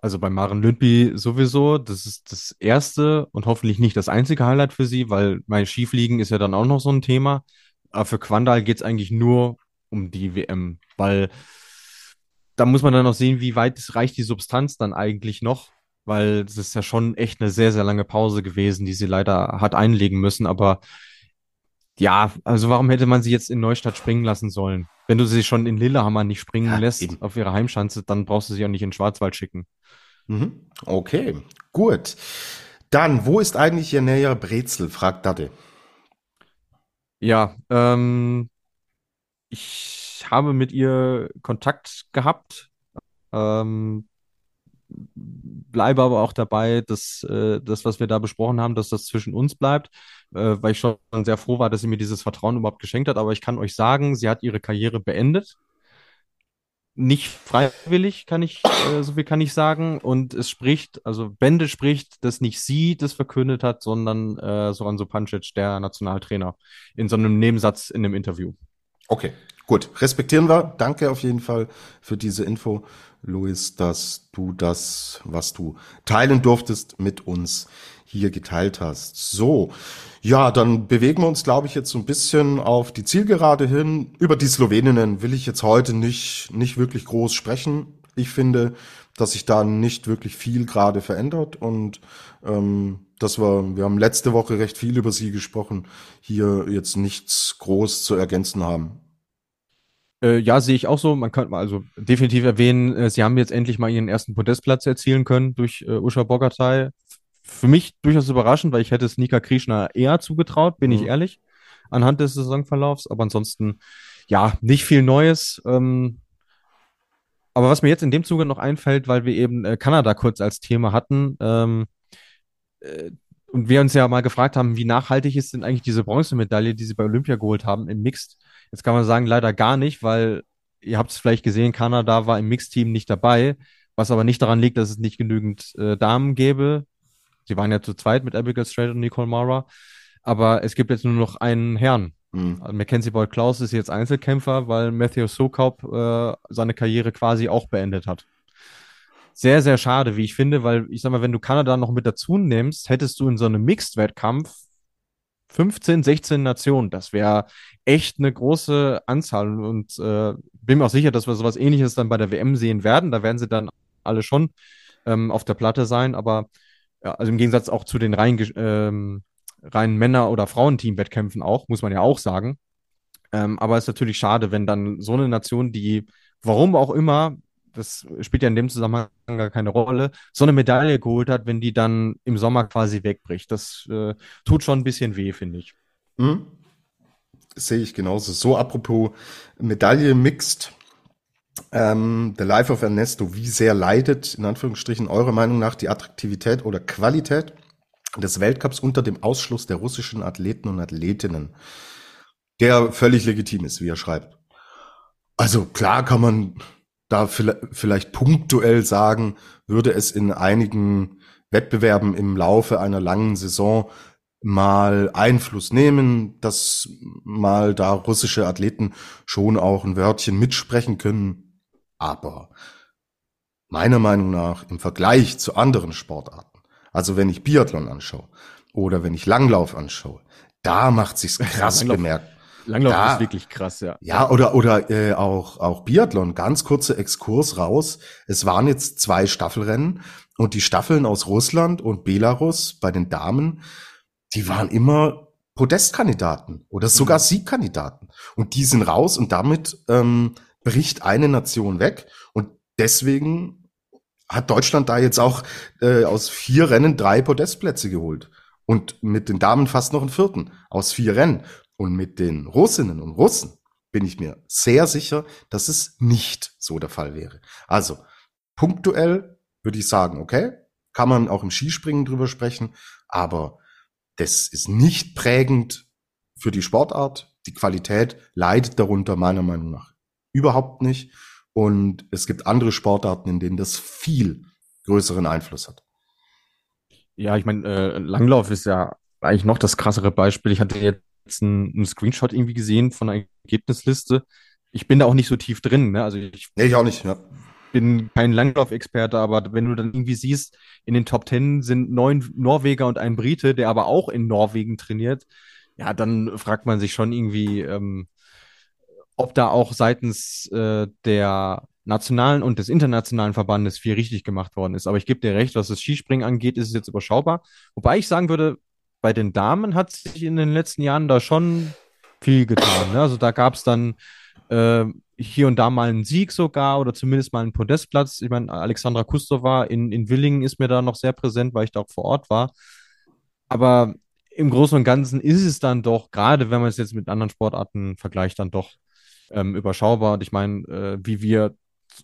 Also bei Maren Lündby sowieso, das ist das erste und hoffentlich nicht das einzige Highlight für sie, weil mein Schiefliegen ist ja dann auch noch so ein Thema. Aber für Quandal geht es eigentlich nur um die WM, weil da muss man dann noch sehen, wie weit reicht die Substanz dann eigentlich noch, weil es ist ja schon echt eine sehr, sehr lange Pause gewesen, die sie leider hat einlegen müssen. Aber ja, also warum hätte man sie jetzt in Neustadt springen lassen sollen? Wenn du sie schon in Lillehammer nicht springen ja, lässt eben. auf ihrer Heimschanze, dann brauchst du sie auch nicht in Schwarzwald schicken. Mhm. Okay, gut. Dann, wo ist eigentlich ihr näher Brezel? fragt Dade. Ja, ähm, ich habe mit ihr Kontakt gehabt. Ähm, bleibe aber auch dabei, dass äh, das, was wir da besprochen haben, dass das zwischen uns bleibt, äh, weil ich schon sehr froh war, dass sie mir dieses Vertrauen überhaupt geschenkt hat. Aber ich kann euch sagen, sie hat ihre Karriere beendet. Nicht freiwillig, kann ich, äh, so viel kann ich sagen. Und es spricht, also Bende spricht, dass nicht sie das verkündet hat, sondern äh, Soran Sopancic, der Nationaltrainer, in so einem Nebensatz in einem Interview. Okay, Gut, respektieren wir. Danke auf jeden Fall für diese Info, Luis, dass du das, was du teilen durftest, mit uns hier geteilt hast. So, ja, dann bewegen wir uns, glaube ich, jetzt so ein bisschen auf die Zielgerade hin. Über die Sloweninnen will ich jetzt heute nicht, nicht wirklich groß sprechen. Ich finde, dass sich da nicht wirklich viel gerade verändert und ähm, dass wir, wir haben letzte Woche recht viel über sie gesprochen, hier jetzt nichts groß zu ergänzen haben. Äh, ja, sehe ich auch so. Man könnte mal also definitiv erwähnen, äh, sie haben jetzt endlich mal ihren ersten Podestplatz erzielen können durch äh, Usha Bogatay. Für mich durchaus überraschend, weil ich hätte es Nika Krishna eher zugetraut, bin mhm. ich ehrlich, anhand des Saisonverlaufs. Aber ansonsten, ja, nicht viel Neues. Ähm, aber was mir jetzt in dem Zuge noch einfällt, weil wir eben äh, Kanada kurz als Thema hatten, ähm, äh, und wir uns ja mal gefragt haben, wie nachhaltig ist denn eigentlich diese Bronzemedaille, die sie bei Olympia geholt haben im Mixed? Jetzt kann man sagen, leider gar nicht, weil ihr habt es vielleicht gesehen, Kanada war im Mixteam nicht dabei, was aber nicht daran liegt, dass es nicht genügend äh, Damen gäbe. Sie waren ja zu zweit mit Abigail Strait und Nicole Mara. Aber es gibt jetzt nur noch einen Herrn. Mhm. Mackenzie Boyd Klaus ist jetzt Einzelkämpfer, weil Matthew Sokaup äh, seine Karriere quasi auch beendet hat. Sehr, sehr schade, wie ich finde, weil ich sag mal, wenn du Kanada noch mit dazu nimmst, hättest du in so einem Mixed-Wettkampf 15, 16 Nationen. Das wäre echt eine große Anzahl und äh, bin mir auch sicher, dass wir sowas ähnliches dann bei der WM sehen werden. Da werden sie dann alle schon ähm, auf der Platte sein, aber ja, also im Gegensatz auch zu den reinen, ähm, reinen Männer- oder Frauenteam-Wettkämpfen auch, muss man ja auch sagen. Ähm, aber es ist natürlich schade, wenn dann so eine Nation, die warum auch immer das spielt ja in dem Zusammenhang gar keine Rolle, so eine Medaille geholt hat, wenn die dann im Sommer quasi wegbricht. Das äh, tut schon ein bisschen weh, finde ich. Mhm. Sehe ich genauso. So, apropos Medaille mixed. Ähm, The Life of Ernesto, wie sehr leidet, in Anführungsstrichen, eurer Meinung nach die Attraktivität oder Qualität des Weltcups unter dem Ausschluss der russischen Athleten und Athletinnen? Der völlig legitim ist, wie er schreibt. Also klar kann man da vielleicht punktuell sagen, würde es in einigen Wettbewerben im Laufe einer langen Saison mal Einfluss nehmen, dass mal da russische Athleten schon auch ein Wörtchen mitsprechen können. Aber meiner Meinung nach im Vergleich zu anderen Sportarten, also wenn ich Biathlon anschaue oder wenn ich Langlauf anschaue, da macht sich's krass Langlauf, bemerkt. Langlauf Da- ist wirklich krass, ja. Ja, oder oder äh, auch auch Biathlon. Ganz kurzer Exkurs raus. Es waren jetzt zwei Staffelrennen und die Staffeln aus Russland und Belarus bei den Damen, die waren immer Podestkandidaten oder sogar Siegkandidaten. Und die sind raus und damit ähm, bricht eine Nation weg. Und deswegen hat Deutschland da jetzt auch äh, aus vier Rennen drei Podestplätze geholt. Und mit den Damen fast noch einen vierten. Aus vier Rennen. Und mit den Russinnen und Russen bin ich mir sehr sicher, dass es nicht so der Fall wäre. Also, punktuell würde ich sagen, okay, kann man auch im Skispringen drüber sprechen, aber das ist nicht prägend für die Sportart. Die Qualität leidet darunter meiner Meinung nach überhaupt nicht. Und es gibt andere Sportarten, in denen das viel größeren Einfluss hat. Ja, ich meine, äh, Langlauf ist ja eigentlich noch das krassere Beispiel. Ich hatte jetzt einen, einen Screenshot irgendwie gesehen von einer Ergebnisliste. Ich bin da auch nicht so tief drin, ne? Also ich Nee, ich auch nicht. Ja. Bin kein Langlauf-Experte, aber wenn du dann irgendwie siehst, in den Top Ten sind neun Norweger und ein Brite, der aber auch in Norwegen trainiert, ja, dann fragt man sich schon irgendwie, ähm, ob da auch seitens äh, der nationalen und des internationalen Verbandes viel richtig gemacht worden ist. Aber ich gebe dir recht, was das Skispringen angeht, ist es jetzt überschaubar. Wobei ich sagen würde, bei den Damen hat sich in den letzten Jahren da schon viel getan. Ne? Also da gab es dann äh, hier und da mal einen Sieg sogar oder zumindest mal einen Podestplatz. Ich meine, Alexandra Kustova in, in Willingen ist mir da noch sehr präsent, weil ich da auch vor Ort war. Aber im Großen und Ganzen ist es dann doch, gerade wenn man es jetzt mit anderen Sportarten vergleicht, dann doch ähm, überschaubar. Und ich meine, äh, wie wir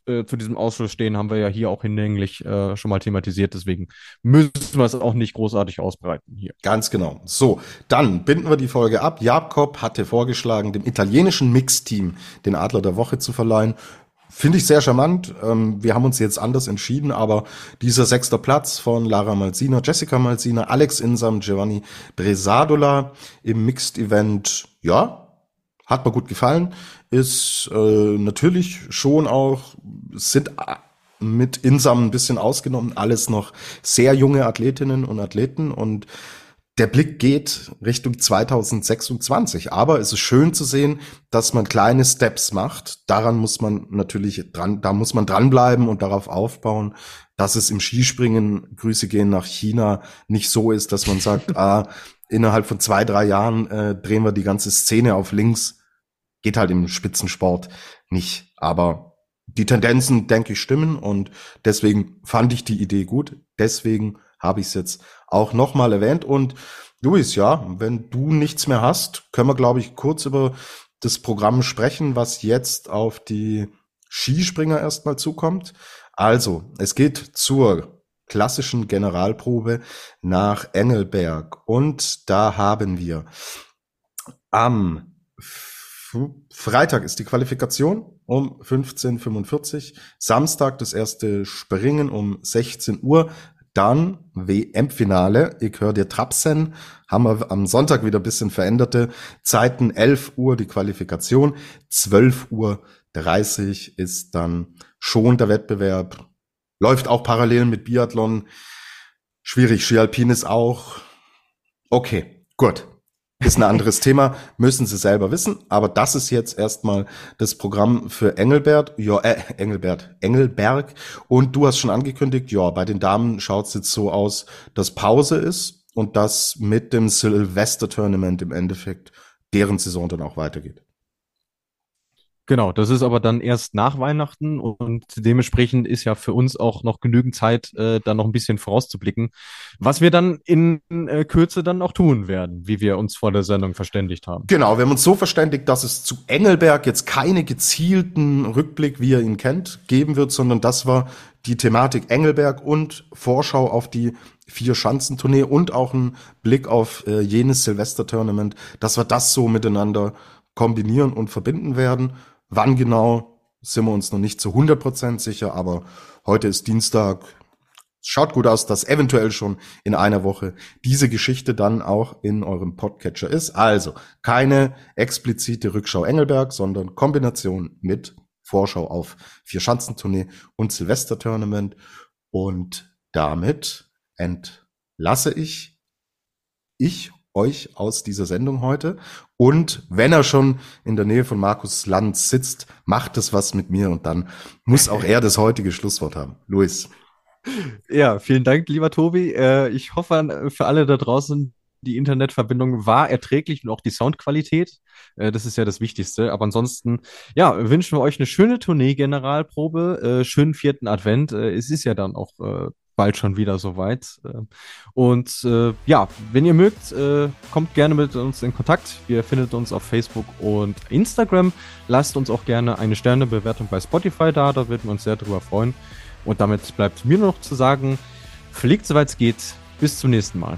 äh, zu diesem Ausschluss stehen, haben wir ja hier auch hinlänglich äh, schon mal thematisiert. Deswegen müssen wir es auch nicht großartig ausbreiten hier. Ganz genau. So, dann binden wir die Folge ab. Jakob hatte vorgeschlagen, dem italienischen Mixteam den Adler der Woche zu verleihen. Finde ich sehr charmant. Ähm, wir haben uns jetzt anders entschieden, aber dieser sechster Platz von Lara Malzina, Jessica Malzina, Alex Insam, Giovanni Bresadola im Mixed-Event, ja, hat mir gut gefallen. Ist äh, natürlich schon auch, sind mit Insam ein bisschen ausgenommen, alles noch sehr junge Athletinnen und Athleten und der Blick geht Richtung 2026. Aber es ist schön zu sehen, dass man kleine Steps macht. Daran muss man natürlich dran, da muss man dranbleiben und darauf aufbauen, dass es im Skispringen, Grüße gehen nach China, nicht so ist, dass man sagt, ah, innerhalb von zwei, drei Jahren äh, drehen wir die ganze Szene auf links. Geht halt im Spitzensport nicht. Aber die Tendenzen, denke ich, stimmen und deswegen fand ich die Idee gut. Deswegen habe ich es jetzt auch nochmal erwähnt. Und Luis, ja, wenn du nichts mehr hast, können wir, glaube ich, kurz über das Programm sprechen, was jetzt auf die Skispringer erstmal zukommt. Also, es geht zur klassischen Generalprobe nach Engelberg. Und da haben wir am Freitag ist die Qualifikation um 15.45 Samstag das erste Springen um 16 Uhr. Dann WM-Finale. Ich höre dir Trapsen. Haben wir am Sonntag wieder ein bisschen veränderte Zeiten. 11 Uhr die Qualifikation. 12 Uhr 30 ist dann schon der Wettbewerb. Läuft auch parallel mit Biathlon. Schwierig. Ski Alpin ist auch. Okay, gut. Ist ein anderes Thema, müssen Sie selber wissen. Aber das ist jetzt erstmal das Programm für Engelbert, ja, äh, Engelbert, Engelberg. Und du hast schon angekündigt, ja, bei den Damen schaut es jetzt so aus, dass Pause ist und dass mit dem Silvester-Tournament im Endeffekt deren Saison dann auch weitergeht. Genau, das ist aber dann erst nach Weihnachten und dementsprechend ist ja für uns auch noch genügend Zeit, äh, da noch ein bisschen vorauszublicken, was wir dann in äh, Kürze dann auch tun werden, wie wir uns vor der Sendung verständigt haben. Genau, wir haben uns so verständigt, dass es zu Engelberg jetzt keine gezielten Rückblick, wie ihr ihn kennt, geben wird, sondern das war die Thematik Engelberg und Vorschau auf die vier Schanzentournee und auch ein Blick auf äh, jenes Silvester-Tournament, dass wir das so miteinander kombinieren und verbinden werden. Wann genau sind wir uns noch nicht zu 100% sicher, aber heute ist Dienstag. Schaut gut aus, dass eventuell schon in einer Woche diese Geschichte dann auch in eurem Podcatcher ist. Also keine explizite Rückschau Engelberg, sondern Kombination mit Vorschau auf Vier-Schanzentournee und Silvester-Tournament. Und damit entlasse ich, ich euch aus dieser Sendung heute. Und wenn er schon in der Nähe von Markus Lanz sitzt, macht es was mit mir und dann muss auch er das heutige Schlusswort haben. Luis. Ja, vielen Dank, lieber Tobi. Äh, ich hoffe für alle da draußen, die Internetverbindung war erträglich und auch die Soundqualität. Äh, das ist ja das Wichtigste. Aber ansonsten, ja, wünschen wir euch eine schöne Tournee-Generalprobe, äh, schönen vierten Advent. es ist ja dann auch bald schon wieder soweit. Und äh, ja, wenn ihr mögt, äh, kommt gerne mit uns in Kontakt. Ihr findet uns auf Facebook und Instagram. Lasst uns auch gerne eine Sternebewertung bei Spotify da, da würden wir uns sehr drüber freuen. Und damit bleibt mir noch zu sagen, fliegt soweit es geht. Bis zum nächsten Mal.